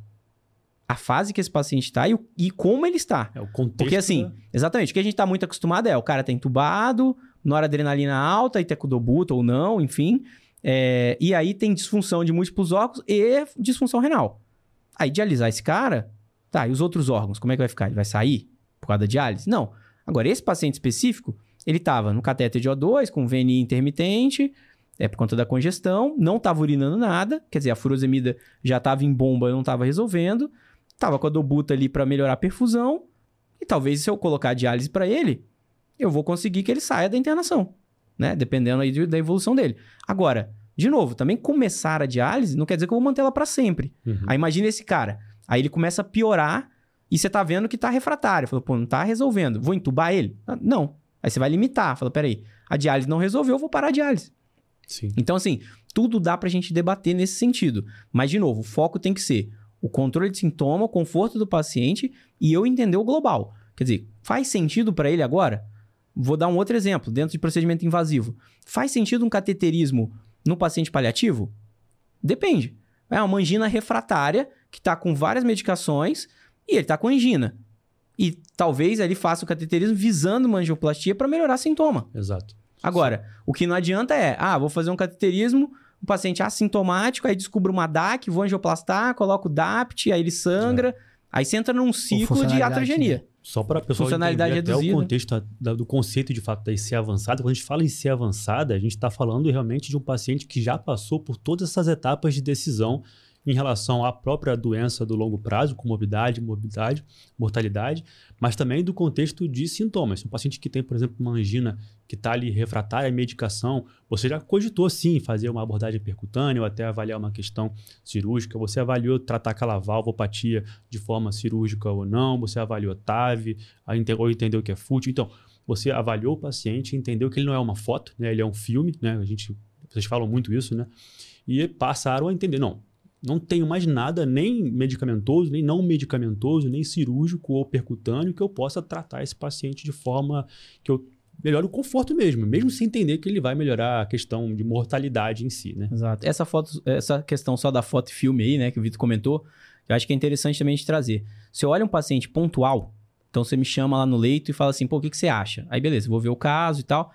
C: a fase que esse paciente está e, e como ele está.
A: É o contexto.
C: Porque assim, exatamente, o que a gente tá muito acostumado é o cara tá entubado, noradrenalina alta, e tecudobuta ou não, enfim. é, e aí tem disfunção de múltiplos órgãos e disfunção renal. Aí dialisar esse cara, tá, e os outros órgãos, como é que vai ficar? Ele vai sair por causa da diálise? Não. Agora, esse paciente específico, ele tava no catéter de O2, com VNI intermitente, é por conta da congestão, não tava urinando nada, quer dizer, a furosemida já tava em bomba, não tava resolvendo, tava com a dobuta ali para melhorar a perfusão, e talvez se eu colocar a diálise para ele, eu vou conseguir que ele saia da internação, né? Dependendo aí de- da evolução dele. Agora, De novo, também começar a diálise não quer dizer que eu vou manter ela para sempre.
A: Uhum.
C: Aí imagina esse cara. Aí ele começa a piorar e você tá vendo que tá refratário. Falou, pô, não tá resolvendo. Vou entubar ele? Ah, Não. Aí você vai limitar. Fala, peraí, a diálise não resolveu, eu vou parar a diálise.
A: Sim.
C: Então, assim, tudo dá pra gente debater nesse sentido. Mas, de novo, o foco tem que ser o controle de sintoma, o conforto do paciente e eu entender o global. Quer dizer, faz sentido pra ele agora? Vou dar um outro exemplo, dentro de procedimento invasivo. Faz sentido um cateterismo no paciente paliativo? Depende. É uma angina refratária que tá com várias medicações e ele tá com angina. E talvez ele faça o cateterismo visando uma angioplastia para melhorar sintoma.
A: Exato.
C: Agora, o que não adianta é, ah, vou fazer um cateterismo, o paciente é assintomático, aí descubro uma DAC, vou angioplastar, coloco o DAPT, aí ele sangra. Aí você entra num ciclo de atrogenia.
A: Só para a pessoa
C: Funcionalidade
A: entender até
C: reduzida.
A: o contexto do conceito de fato da IC avançada. Quando a gente fala em IC avançada, a gente está falando realmente de um paciente que já passou por todas essas etapas de decisão em relação à própria doença do longo prazo, comorbidade, morbidade, mortalidade, mas também do contexto de sintomas. Um paciente que tem, por exemplo, uma angina que está ali refratária à medicação, você já cogitou sim fazer uma abordagem percutânea ou até avaliar uma questão cirúrgica, você avaliou tratar aquela valvopatia de forma cirúrgica ou não, você avaliou TAV, ou entendeu que é fútil. Então, você avaliou o paciente, entendeu que ele não é uma foto, né? ele é um filme, né? A gente, vocês falam muito isso, né? E passaram a entender, não, não tenho mais nada, nem medicamentoso, nem não medicamentoso, nem cirúrgico ou percutâneo que eu possa tratar esse paciente de forma que eu melhore o conforto mesmo, mesmo sem entender que ele vai melhorar a questão de mortalidade em si, né?
C: Exato. Essa foto, essa questão só da foto e filme aí, né, que o Vitor comentou, eu acho que é interessante também de trazer. Se eu olho um paciente pontual, então você me chama lá no leito e fala assim, pô, o que, que você acha? Aí beleza, vou ver o caso e tal.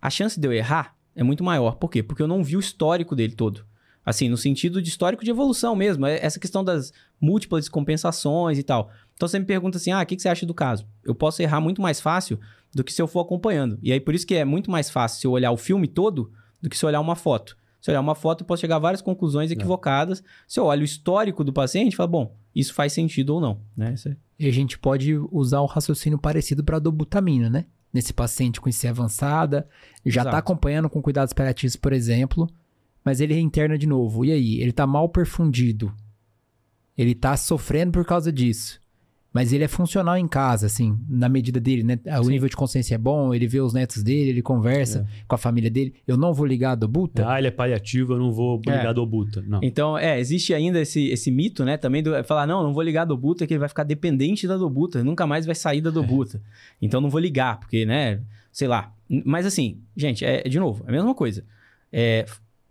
C: A chance de eu errar é muito maior. Por quê? Porque eu não vi o histórico dele todo. Assim, no sentido de histórico de evolução mesmo. É Essa questão das múltiplas compensações e tal. Então você me pergunta assim, ah, o que, que você acha do caso? Eu posso errar muito mais fácil do que se eu for acompanhando. E aí por isso que é muito mais fácil se eu olhar o filme todo do que se eu olhar uma foto. Se eu olhar uma foto, eu posso chegar a várias conclusões equivocadas. Se eu olho o histórico do paciente, falo, bom, isso faz sentido ou não, né? É-
B: E a gente pode usar o raciocínio parecido para dobutamina, né? Nesse paciente com IC avançada, já está acompanhando com cuidados paliativos, por exemplo, mas ele reinterna de novo. E aí? Ele tá mal perfundido. Ele tá sofrendo por causa disso. Mas ele é funcional em casa, assim, na medida dele, né? O
C: Sim.
B: nível de consciência é bom, ele vê os netos dele, ele conversa com a família dele. Eu não vou ligar a dobuta?
A: Ah, ele é paliativo, eu não vou
C: É.
A: ligar do buta. Não.
C: Então, é, existe ainda esse, esse mito, né? Também do é falar, não, não vou ligar a dobuta, que ele vai ficar dependente da dobuta, nunca mais vai sair da dobuta. Então não vou ligar, porque, né? Sei lá. Mas assim, gente, é de novo, é a mesma coisa. É,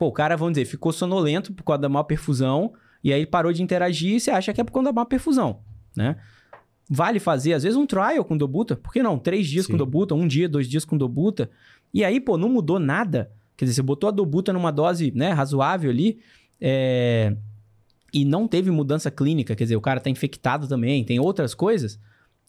C: pô, o cara, vamos dizer, ficou sonolento por causa da má perfusão, e aí parou de interagir e você acha que é por conta da má perfusão, né? Vale fazer, às vezes, um trial com dobuta. Por que não? Três dias
A: Sim.
C: com dobuta, um dia, dois dias com dobuta. E aí, pô, não mudou nada. Quer dizer, você botou a dobuta numa dose né, razoável ali é, e não teve mudança clínica. Quer dizer, o cara tá infectado também, tem outras coisas.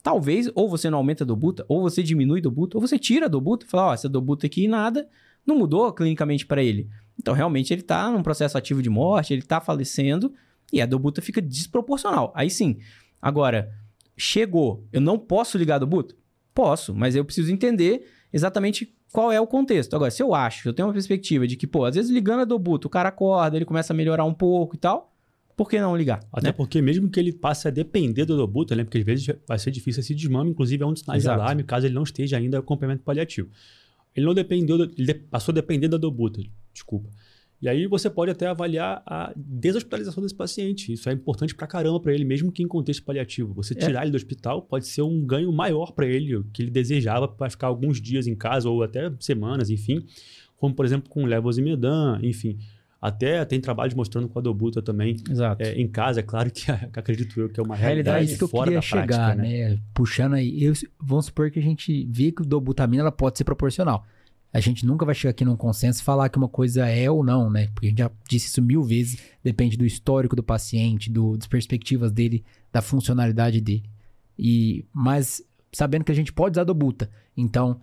C: Talvez, ou você não aumenta a dobuta, ou você diminui a dobuta, ou você tira a dobuta e fala, ó, essa dobuta aqui nada, não mudou clinicamente para ele. Então, realmente, ele tá num processo ativo de morte, ele tá falecendo e a dobuta fica desproporcional. Aí sim. Agora, chegou, eu não posso ligar a dobuta? Posso, mas eu preciso entender exatamente qual é o contexto. Agora, se eu acho, eu tenho uma perspectiva de que, pô, às vezes ligando a dobuta, o cara acorda, ele começa a melhorar um pouco e tal, por que não ligar?
A: Até
C: né?
A: porque mesmo que ele passe a depender do dobuta, né? Porque às vezes vai ser difícil esse desmame, inclusive é um dos sinais
C: Exato.
A: de alarme, caso ele não esteja ainda com acompanhamento paliativo. Ele não dependeu, do- ele passou a depender da dobuta, desculpa. E aí você pode até avaliar a deshospitalização desse paciente. Isso é importante pra caramba pra ele, mesmo que em contexto paliativo. Você
C: É.
A: tirar ele do hospital pode ser um ganho maior pra ele, o que ele desejava para ficar alguns dias em casa ou até semanas, enfim. Como, por exemplo, com levosimedan, enfim. Até tem trabalhos mostrando com a dobuta também
C: Exato.
A: é, em casa, é claro que acredito eu que é uma
C: Realidade
A: realidade
B: que eu
A: fora
B: queria
A: da prática,
B: chegar,
A: né?
B: né? Puxando aí, eu- vamos supor que a gente vê que o dobutamina ela pode ser proporcional. A gente nunca vai chegar aqui num consenso e falar que uma coisa é ou não, né? Porque a gente já disse isso mil vezes, depende do histórico do paciente, do, das perspectivas dele, da funcionalidade dele. E, mas sabendo que a gente pode usar dobuta. Então,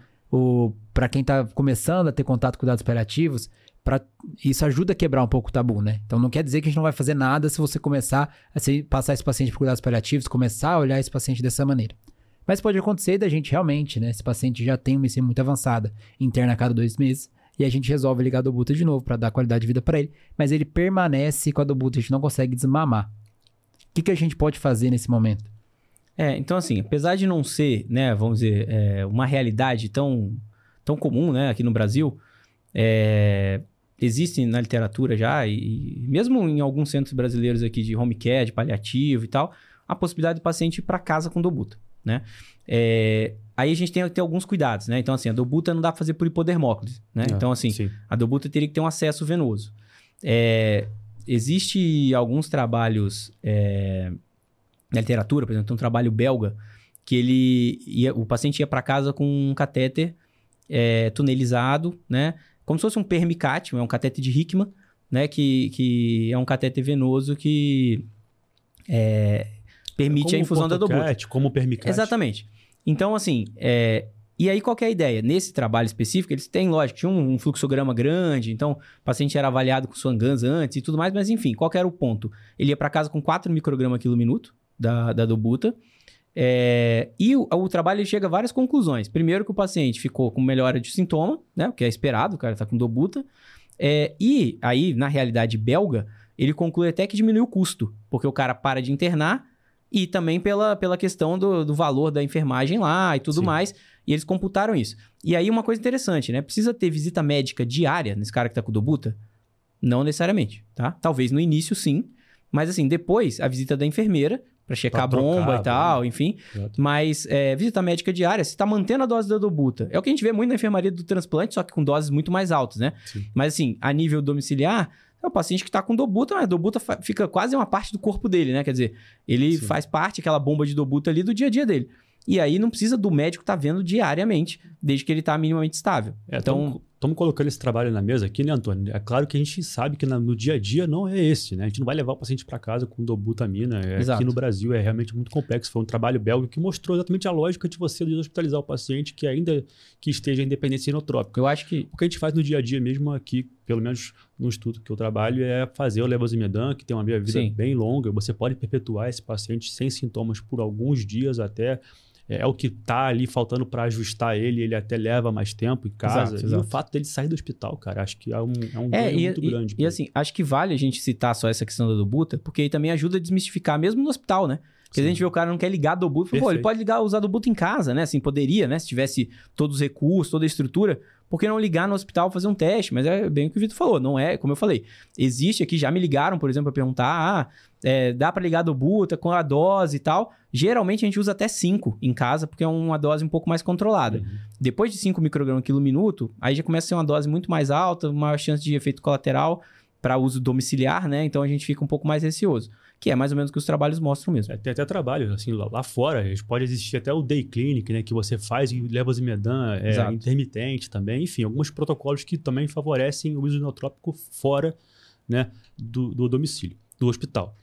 B: para quem tá começando a ter contato com dados paliativos, pra, isso ajuda a quebrar um pouco o tabu, né? Então não quer dizer que a gente não vai fazer nada se você começar a se- passar esse paciente por cuidados paliativos, começar a olhar esse paciente dessa maneira. Mas pode acontecer da gente realmente, né? Esse paciente já tem uma IC muito avançada, interna a cada dois meses, e a gente resolve ligar a dobuta de novo para dar qualidade de vida para ele, mas ele permanece com a dobuta, a gente não consegue desmamar. O que, que a gente pode fazer nesse momento?
C: É, então assim, apesar de não ser, né, vamos dizer, é, uma realidade tão, tão comum, né, aqui no Brasil, é, existe na literatura já, e, e, mesmo em alguns centros brasileiros aqui de home care, de paliativo e tal, a possibilidade do paciente ir para casa com dobuta, né? É, aí a gente tem que ter alguns cuidados, né? Então, assim, a dobuta não dá para fazer por hipodermóclise, né?
A: É,
C: então, assim,
A: sim.
C: a dobuta teria que ter um acesso venoso. É, existe alguns trabalhos é, na literatura, por exemplo, tem um trabalho belga que ele ia, o paciente ia para casa com um catéter é, tunelizado, né? Como se fosse um permicate, é um catéter de Hickman, né? Que, que é um catéter venoso que é, permite
A: Como
C: a infusão da dobuta.
A: portocat, Como permicate.
C: Exatamente. Então, assim, é, e aí qual é a ideia? Nesse trabalho específico, eles têm, lógico, tinha um, um fluxograma grande, então o paciente era avaliado com Swangans antes e tudo mais, mas enfim, qual era o ponto? Ele ia para casa com 4 microgramas quilo minuto da, da dobuta, é, e o, o trabalho chega a várias conclusões. Primeiro que o paciente ficou com melhora de sintoma, né? O que é esperado, o cara tá com dobuta. É, e aí, na realidade belga, ele conclui até que diminui o custo, porque o cara para de internar e também pela, pela questão do, do valor da enfermagem lá e tudo
A: Sim.
C: mais. E eles computaram isso. E aí, uma coisa interessante, né? Precisa ter visita médica diária nesse cara que tá com dobuta? Não necessariamente, tá? Talvez no início sim, mas assim, depois a visita da enfermeira para checar
A: Pra
C: a bomba
A: trocar,
C: e tal, enfim.
A: Exato.
C: Mas é, visita médica diária, você tá mantendo a dose da dobuta. É o que a gente vê muito na enfermaria do transplante, só que com doses muito mais altas, né?
A: Sim.
C: Mas assim, a nível domiciliar, é o paciente que tá com dobuta, mas dobuta fica quase uma parte do corpo dele, né? Quer dizer, ele
A: Sim.
C: faz parte, aquela bomba de dobuta ali, do dia a dia dele. E aí não precisa do médico estar vendo diariamente, desde que ele tá minimamente estável.
A: É,
C: então,
A: Estamos colocando esse trabalho na mesa aqui, né, Antônio? É claro que a gente sabe que no dia a dia não é esse, né? A gente não vai levar o paciente para casa com dobutamina. É, aqui no Brasil é realmente muito complexo. Foi um trabalho belga que mostrou exatamente a lógica de você hospitalizar o paciente que ainda que esteja em dependência inotrópica.
C: eu acho que
A: O que a gente faz no dia a dia mesmo aqui, pelo menos no estudo que eu trabalho, é fazer o levosimedan, que tem uma meia-vida
C: Sim.
A: bem longa. Você pode perpetuar esse paciente sem sintomas por alguns dias até. É, é o que está ali faltando para ajustar ele, ele até leva mais tempo em casa.
C: Exato,
A: e
C: exato.
A: o fato dele sair do hospital, cara, acho que é um, é um
C: É,
A: ganho
C: e,
A: muito
C: e-
A: grande.
C: e assim, acho que vale a gente citar só essa questão da dobuta, porque aí também ajuda a desmistificar, mesmo no hospital, né? Porque a gente vê o cara não quer ligar a dobuta, fala, pô, ele pode ligar, usar a dobuta em casa, né? Assim, poderia, né? Se tivesse todos os recursos, toda a estrutura, por que não ligar no hospital fazer um teste? Mas é bem o que o Vitor falou, não é, como eu falei, existe aqui, já me ligaram, por exemplo, para perguntar, ah, é, dá para ligar a dobuta com a dose e tal. Geralmente a gente usa até 5 em casa, porque é uma dose um pouco mais controlada.
A: Uhum.
C: Depois de 5 microgramas quilo minuto, aí já começa a ser uma dose muito mais alta, maior chance de efeito colateral para uso domiciliar, né? Então a gente fica um pouco mais receoso. Que é mais ou menos o que os trabalhos mostram mesmo.
A: É, tem até trabalho, assim, lá, lá fora, pode existir até o day clinic, né, que você faz e levosimedan é,
C: Exato.
A: intermitente também, enfim, alguns protocolos que também favorecem o uso inotrópico fora, né, do, do domicílio, do hospital.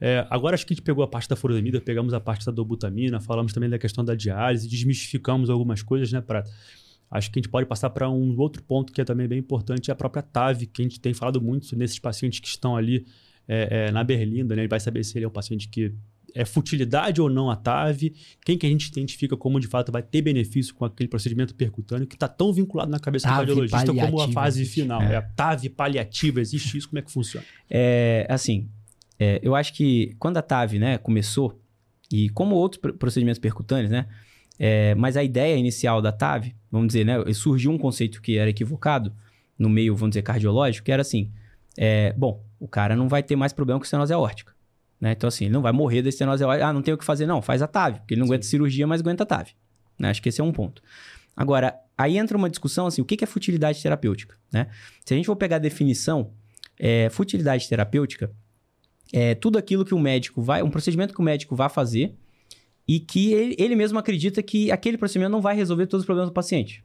A: É, agora acho que a gente pegou a parte da furosemida, pegamos a parte da dobutamina, falamos também da questão da diálise, desmistificamos algumas coisas, né, para Acho que a gente pode passar para um outro ponto que é também bem importante, é a própria TAV, que a gente tem falado muito nesses pacientes que estão ali é, é, na berlinda, né? Ele vai saber se ele é um paciente que é futilidade ou não a TAV, quem que a gente identifica como de fato vai ter benefício com aquele procedimento percutâneo que está tão vinculado na cabeça do
B: TAV
A: cardiologista como a fase
B: existe.
A: final.
B: É.
A: É. a TAV paliativa, existe isso? Como é que funciona?
C: É, assim, é, eu acho que quando a TAV, né, começou, e como outros pr- procedimentos percutâneos, né, é, mas a ideia inicial da TAV, vamos dizer, né, surgiu um conceito que era equivocado no meio, vamos dizer, cardiológico, que era assim, é, bom, o cara não vai ter mais problema com estenose aórtica, né, então assim, ele não vai morrer da estenose aórtica, ah, não tem o que fazer, não, faz a TAV, porque ele não
A: Sim.
C: aguenta cirurgia, mas aguenta a TAV, né, acho que esse é um ponto. Agora, aí entra uma discussão, assim, o que é futilidade terapêutica, né? Se a gente for pegar a definição, é, futilidade terapêutica é tudo aquilo que o médico vai, um procedimento que o médico vai fazer e que ele, ele mesmo acredita que aquele procedimento não vai resolver todos os problemas do paciente.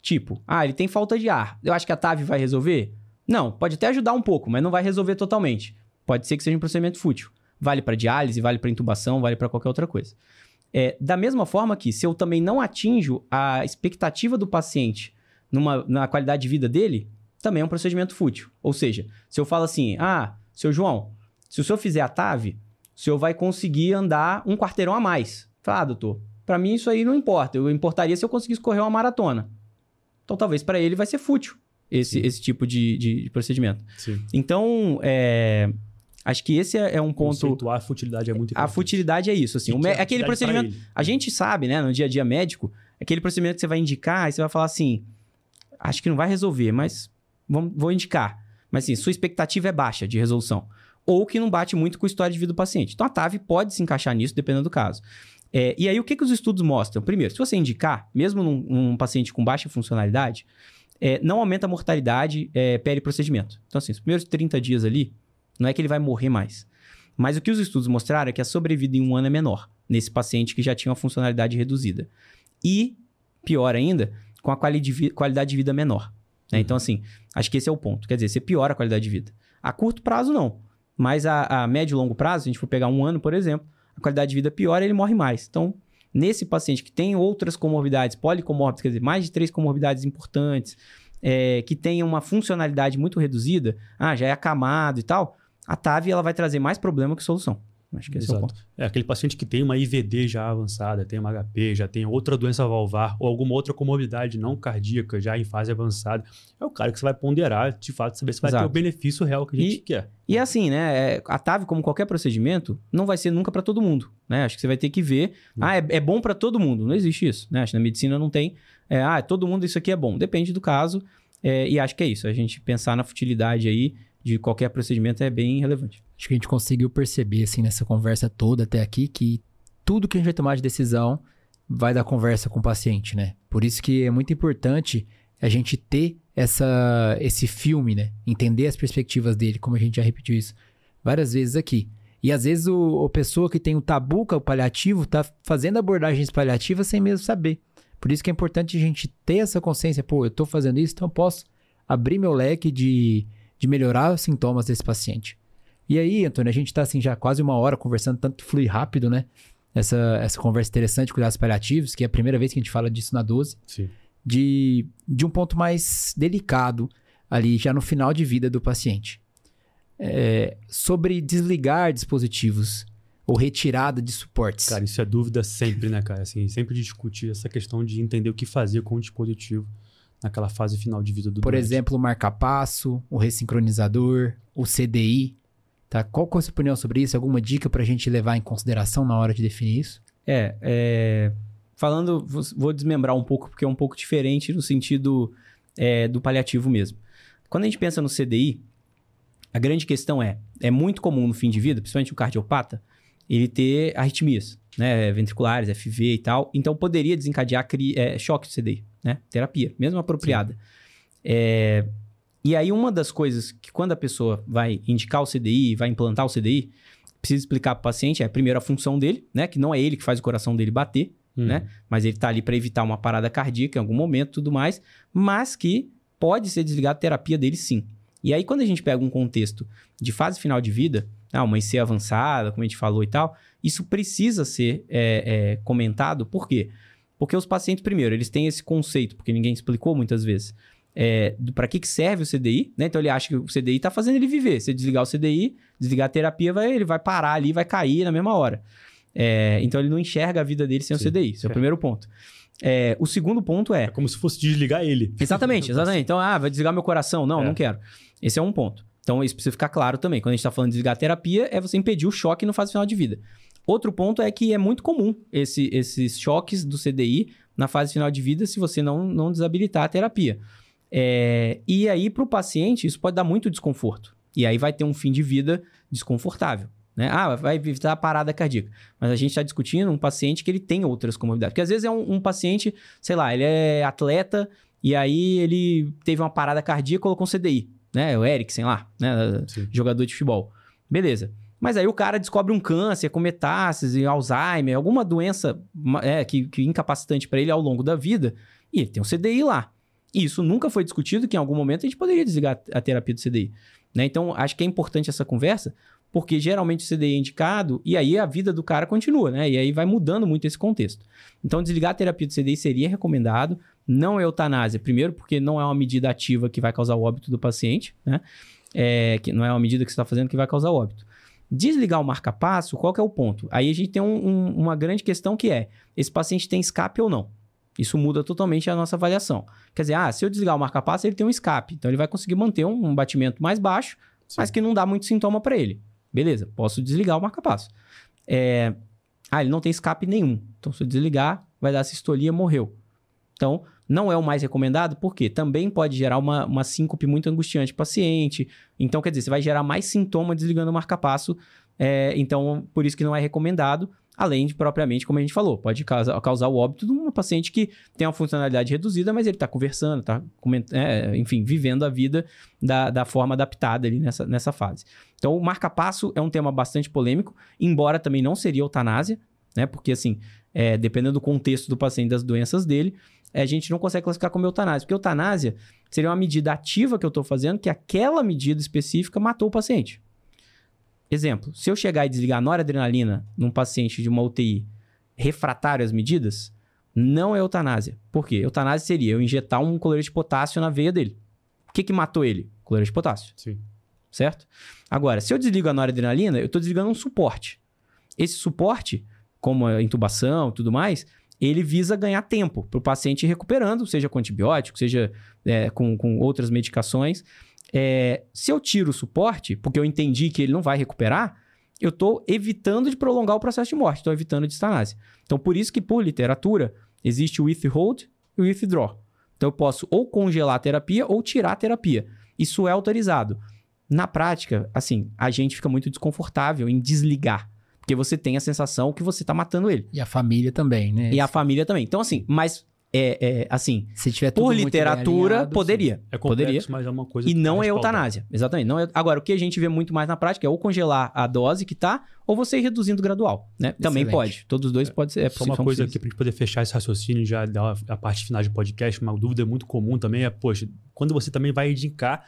C: Tipo, ah, ele tem falta de ar. Eu acho que a TAV vai resolver? Não, pode até ajudar um pouco, mas não vai resolver totalmente. Pode ser que seja um procedimento fútil. Vale para diálise, vale para intubação, vale para qualquer outra coisa. É, da mesma forma que, se eu também não atinjo a expectativa do paciente numa, na qualidade de vida dele, também é um procedimento fútil. Ou seja, se eu falo assim, ah, seu João, se o senhor fizer a TAV, o senhor vai conseguir andar um quarteirão a mais. Fala, ah, doutor, para mim isso aí não importa. Eu importaria se eu conseguisse correr uma maratona. Então talvez para ele vai ser fútil. Esse,
A: Sim.
C: esse tipo de, de- procedimento.
A: Sim.
C: Então, é, acho que esse é é um ponto.
A: Conceituar a futilidade é muito
C: A
A: importante.
C: futilidade é isso, assim. O
A: é a
C: aquele procedimento. A gente sabe, né, no dia a dia médico, aquele procedimento que você vai indicar e você vai falar assim: acho que não vai resolver, mas vamos, vou indicar. Mas assim, sua expectativa é baixa de resolução. Ou que não bate muito com a história de vida do paciente. Então a TAV pode se encaixar nisso, dependendo do caso. É, e aí, o que, que os estudos mostram? Primeiro, se você indicar, mesmo num, num paciente com baixa funcionalidade, é, não aumenta a mortalidade é, peri-procedimento. Então, assim, os primeiros 30 dias ali, não é que ele vai morrer mais. Mas o que os estudos mostraram é que a sobrevida em um ano é menor nesse paciente que já tinha uma funcionalidade reduzida. E, pior ainda, com a quali de qualidade de vida menor. né?
A: Uhum.
C: Então, assim, acho que esse é o ponto. Quer dizer, você piora a qualidade de vida. A curto prazo, não. Mas a, a médio e longo prazo, se a gente for pegar um ano, por exemplo, a qualidade de vida piora e ele morre mais. Então, nesse paciente que tem outras comorbidades, policomórbidas, quer dizer, mais de três comorbidades importantes, é, que tem uma funcionalidade muito reduzida, ah, já é acamado e tal, a TAV ela vai trazer mais problema que solução. Acho que esse é o
A: Exato.
C: ponto.
A: É aquele paciente que tem uma IVD já avançada, tem uma HP, já tem outra doença valvar ou alguma outra comorbidade não cardíaca já em fase avançada. É o cara que você vai ponderar, de fato, saber se vai ter
C: Exato.
A: o benefício real que a gente
C: E-
A: quer.
C: E assim, né? é, A TAV, como qualquer procedimento, não vai ser nunca para todo mundo, né? Acho que você vai ter que ver.
A: Hum.
C: Ah, é, é bom para todo mundo. Não existe isso, né? Acho que na medicina não tem. é, ah, todo mundo isso aqui é bom. Depende do caso. é, e acho que é isso. A gente pensar na futilidade aí de qualquer procedimento é bem relevante.
B: Acho que a gente conseguiu perceber, assim, nessa conversa toda até aqui, que tudo que a gente vai tomar de decisão vai dar conversa com o paciente, né? Por isso que é muito importante a gente ter essa, esse filme, né? Entender as perspectivas dele, como a gente já repetiu isso várias vezes aqui. E às vezes o, a pessoa que tem o tabu com o paliativo tá fazendo abordagens paliativas sem mesmo saber. Por isso que é importante a gente ter essa consciência, pô, eu tô fazendo isso, então eu posso abrir meu leque de, de melhorar os sintomas desse paciente. E aí, Antônio, a gente tá assim já quase uma hora conversando, tanto flui rápido, né? Essa, essa conversa interessante, cuidados paliativos, que é a primeira vez que a gente fala disso na 12,
A: Sim.
B: de, de um ponto mais delicado ali, já no final de vida do paciente. É, sobre desligar dispositivos ou retirada de suportes.
A: Cara, isso é dúvida sempre, né, cara? Assim, sempre discutir essa questão de entender o que fazer com o dispositivo naquela fase final de vida do
B: Por
A: doente.
B: exemplo, o marca-passo, o ressincronizador, o CDI. Tá? Qual que é a sua opinião sobre isso? Alguma dica pra gente levar em consideração na hora de definir isso?
C: É, é, falando, vou, desmembrar um pouco, porque é um pouco diferente no sentido é, do paliativo mesmo. Quando a gente pensa no CDI, a grande questão é, é muito comum no fim de vida, principalmente o cardiopata, ele ter arritmias, né, ventriculares, FV e tal, então poderia desencadear é, choque do CDI, né, terapia, mesmo apropriada. É, e aí uma das coisas que quando a pessoa vai indicar o CDI, vai implantar o CDI, precisa explicar para o paciente é primeiro a função dele, né, que não é ele que faz o coração dele bater,
A: Hum.
C: né? Mas ele tá ali para evitar uma parada cardíaca em algum momento e tudo mais, mas que pode ser desligado a terapia dele sim. E aí, quando a gente pega um contexto de fase final de vida, ah, uma IC avançada, como a gente falou e tal, isso precisa ser é, é, comentado. Por quê? Porque os pacientes, primeiro, eles têm esse conceito, porque ninguém explicou muitas vezes, é, para que, que serve o CDI, né? Então ele acha que o CDI tá fazendo ele viver. Se desligar o CDI, desligar a terapia, vai, ele vai parar ali, vai cair na mesma hora. É, então ele não enxerga a vida dele sem
A: Sim,
C: o CDI. Esse é o primeiro ponto. É, o segundo ponto é.
A: É como se fosse desligar ele.
C: Exatamente, exatamente. Então, ah, vai desligar meu coração. Não,
A: É.
C: não quero. Esse é um ponto. Então, isso precisa ficar claro também. Quando a gente está falando de desligar a terapia, é você impedir o choque no fase final de vida. Outro ponto é que é muito comum esse- esses choques do CDI na fase final de vida se você não, não desabilitar a terapia. É, e aí, para o paciente, isso pode dar muito desconforto. E aí vai ter um fim de vida desconfortável. Né? Ah, vai evitar a parada cardíaca. Mas a gente está discutindo um paciente que ele tem outras comorbidades. Porque às vezes é um, um paciente, sei lá, ele é atleta e aí ele teve uma parada cardíaca e colocou um CDI. Né? O Eriksen lá, né?
A: Sim.
C: jogador de futebol. Beleza. Mas aí o cara descobre um câncer com metástase, Alzheimer, alguma doença é, que, que incapacitante para ele ao longo da vida, e ele tem um CDI lá. E isso nunca foi discutido que em algum momento a gente poderia desligar a terapia do CDI. né? Então, acho que é importante essa conversa, porque geralmente o CDI é indicado e aí a vida do cara continua, né? E aí vai mudando muito esse contexto. Então, desligar a terapia do CDI seria recomendado. Não é eutanásia, primeiro, porque não é uma medida ativa que vai causar o óbito do paciente, né? É, que não é uma medida que você está fazendo que vai causar óbito. Desligar o marca-passo, qual que é o ponto? Aí a gente tem um- um- uma grande questão que é: esse paciente tem escape ou não? Isso muda totalmente a nossa avaliação. Quer dizer, ah, se eu desligar o marca-passo, ele tem um escape. Então ele vai conseguir manter um, um batimento mais baixo,
A: Sim.
C: mas que não dá muito sintoma para ele. Beleza, posso desligar o marca-passo. É... Ah, ele não tem escape nenhum. Então se eu desligar, vai dar sistolia, morreu. Então, não é o mais recomendado, porque também pode gerar uma, uma síncope muito angustiante para o paciente. Então, quer dizer, você vai gerar mais sintoma desligando o marca-passo. É, então, por isso que não é recomendado. Além de, propriamente, como a gente falou, pode causar, causar o óbito de um paciente que tem uma funcionalidade reduzida, mas ele está conversando, está, é, enfim, vivendo a vida da, da forma adaptada ali nessa, nessa fase. Então, o marca-passo é um tema bastante polêmico, embora também não seria eutanásia, né? Porque, assim, é, dependendo do contexto do paciente, das doenças dele, a gente não consegue classificar como eutanásia. Porque eutanásia seria uma medida ativa que eu estou fazendo, que aquela medida específica matou o paciente. Exemplo, se eu chegar e desligar a noradrenalina num paciente de uma UTI refratário às medidas, não é eutanásia. Por quê? Eutanásia seria eu injetar um cloreto de potássio na veia dele. O que, que matou ele? Cloreto de potássio.
A: Sim.
C: Certo? Agora, se eu desligo a noradrenalina, eu estou desligando um suporte. Esse suporte, como a intubação e tudo mais, ele visa ganhar tempo para o paciente ir recuperando, seja com antibiótico, seja é, com, com outras medicações. É, se eu tiro o suporte, porque eu entendi que ele não vai recuperar, eu estou evitando de prolongar o processo de morte, estou evitando de estanase. Então, por isso que, por literatura, existe o withhold e o withdraw. Então, eu posso ou congelar a terapia ou tirar a terapia. Isso é autorizado. Na prática, assim, a gente fica muito desconfortável em desligar. Porque você tem a sensação que você está matando ele.
B: E a família também, né?
C: E a família também. Então, assim, mas é, é, assim,
B: Se tiver tudo
C: por literatura,
B: alinhado,
C: poderia.
A: É
C: poderia.
A: complexo, mas é uma coisa
C: E não
A: tá
C: é eutanásia. Exatamente. Não é... Agora, o que a gente vê muito mais na prática é ou congelar a dose que tá, ou você ir reduzindo gradual, né? Também pode. Todos os dois pode ser. É
A: Só
C: possível,
A: uma coisa aqui pra gente poder fechar esse raciocínio e já dar a parte final de podcast, uma dúvida muito comum também é, poxa, quando você também vai indicar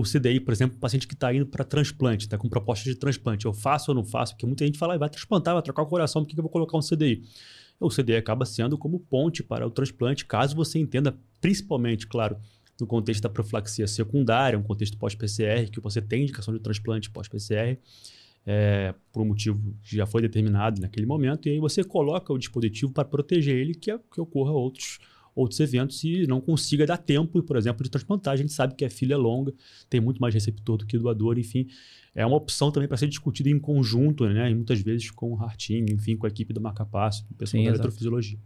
A: o CDI, por exemplo, um paciente que está indo para transplante, está com proposta de transplante, eu faço ou não faço? Porque muita gente fala, "Ah, vai transplantar, vai trocar o coração, por que que eu vou colocar um CDI? O CDI acaba sendo como ponte para o transplante, caso você entenda, principalmente, claro, no contexto da profilaxia secundária, um contexto pós-PCR, que você tem indicação de transplante pós-PCR, é, por um motivo que já foi determinado naquele momento, e aí você coloca o dispositivo para proteger ele que, que ocorra outros, outros eventos e não consiga dar tempo, por exemplo, de transplantar. A gente sabe que a filha é longa, tem muito mais receptor do que doador, enfim. É uma opção também para ser discutida em conjunto, né? E muitas vezes com o Hartim, enfim, com a equipe do Marcapasso, com o pessoal
C: Sim,
A: da
C: exato.
A: eletrofisiologia.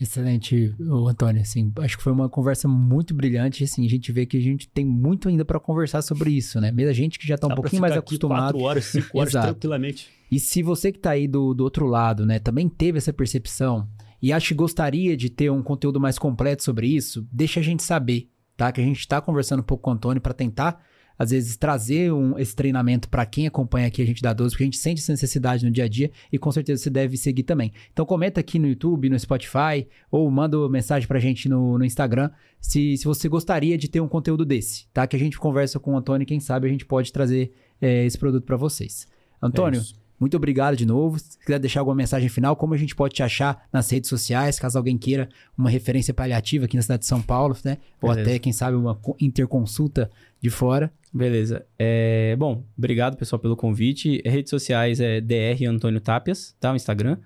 B: Excelente, Antônio. Assim, acho que foi uma conversa muito brilhante. Assim, a gente vê que a gente tem muito ainda para conversar sobre isso, né? Mesmo a gente que já está um pouquinho mais acostumado.
A: Quatro horas, cinco horas,
B: Exato.
A: tranquilamente.
B: E se você que tá aí do, do outro lado, né, também teve essa percepção e acha que gostaria de ter um conteúdo mais completo sobre isso, deixa a gente saber, tá? Que a gente tá conversando um pouco com o Antônio para tentar, às vezes, trazer um- esse treinamento para quem acompanha aqui a gente da 12, porque a gente sente essa necessidade no dia a dia e com certeza você deve seguir também. Então comenta aqui no YouTube, no Spotify, ou manda mensagem pra gente no, no Instagram se, se você gostaria de ter um conteúdo desse, tá? Que a gente conversa com o Antônio e quem sabe a gente pode trazer eh, esse produto para vocês. Antônio,
A: É.
B: muito obrigado de novo. Se quiser deixar alguma mensagem final, como a gente pode te achar nas redes sociais, caso alguém queira uma referência paliativa aqui na cidade de São Paulo, né? Ou
C: Beleza.
B: até, quem sabe, uma co- interconsulta de fora.
C: Beleza. É, bom, obrigado, pessoal, pelo convite. Redes sociais é DR Antônio Tapias, tá? O Instagram.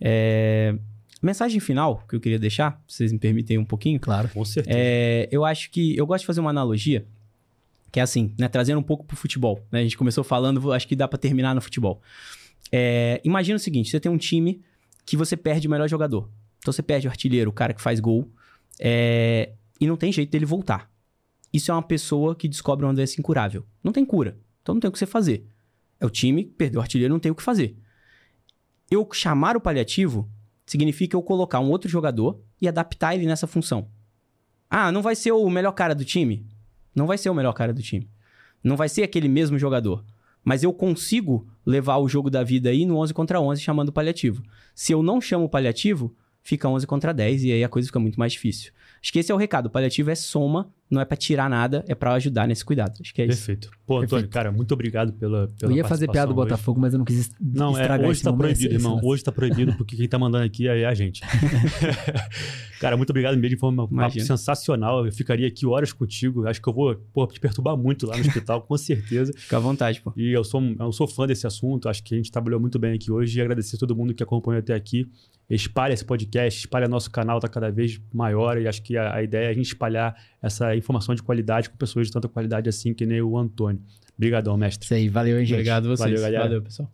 C: É, Mensagem final que eu queria deixar, se vocês me permitem um pouquinho.
B: Claro.
A: Com certeza.
C: É, eu acho que. Eu gosto de fazer uma analogia, que é assim, né? Trazendo um pouco pro futebol. Né? A gente começou falando, acho que dá pra terminar no futebol. É, imagina o seguinte: você tem um time que você perde o melhor jogador. Então você perde o artilheiro, o cara que faz gol, é, e não tem jeito dele voltar. Isso é uma pessoa que descobre uma doença incurável. Não tem cura. Então não tem o que você fazer. É o time, perdeu o artilheiro, não tem o que fazer. Eu chamar o paliativo significa eu colocar um outro jogador e adaptar ele nessa função. Ah, não vai ser o melhor cara do time? Não vai ser o melhor cara do time. Não vai ser aquele mesmo jogador. Mas eu consigo levar o jogo da vida aí no 11 contra 11 chamando o paliativo. Se eu não chamo o paliativo, fica 11 contra 10 e aí a coisa fica muito mais difícil. Acho que esse é o recado. O paliativo é soma, não é pra tirar nada, é pra ajudar nesse cuidado. Acho que é isso.
A: Perfeito. Pô, Antônio,
B: Perfeito.
A: cara, muito obrigado pela, pela
B: eu ia fazer piada do
A: hoje.
B: Botafogo, mas eu não quis est-
A: Não, é,
B: estragar
A: hoje
B: esse
A: tá
B: momento,
A: proibido,
B: esse-
A: irmão.
B: esse-
A: Hoje tá proibido, porque quem tá mandando aqui é a gente. Cara, muito obrigado mesmo. Foi um papo
C: Imagina.
A: sensacional. Eu ficaria aqui horas contigo. Acho que eu vou pô, te perturbar muito lá no hospital, com certeza.
C: Fica à vontade, pô.
A: E eu sou, eu sou fã desse assunto. Acho que a gente trabalhou muito bem aqui hoje. E agradecer a todo mundo que acompanhou até aqui. Espalha esse podcast, espalha nosso canal, tá cada vez maior. E acho que a, a ideia é a gente espalhar essa informação de qualidade com pessoas de tanta qualidade assim que nem o Antônio. Obrigadão, mestre.
B: Isso aí, valeu, hein, gente.
C: Obrigado a vocês.
A: Valeu, galera.
C: Valeu, pessoal.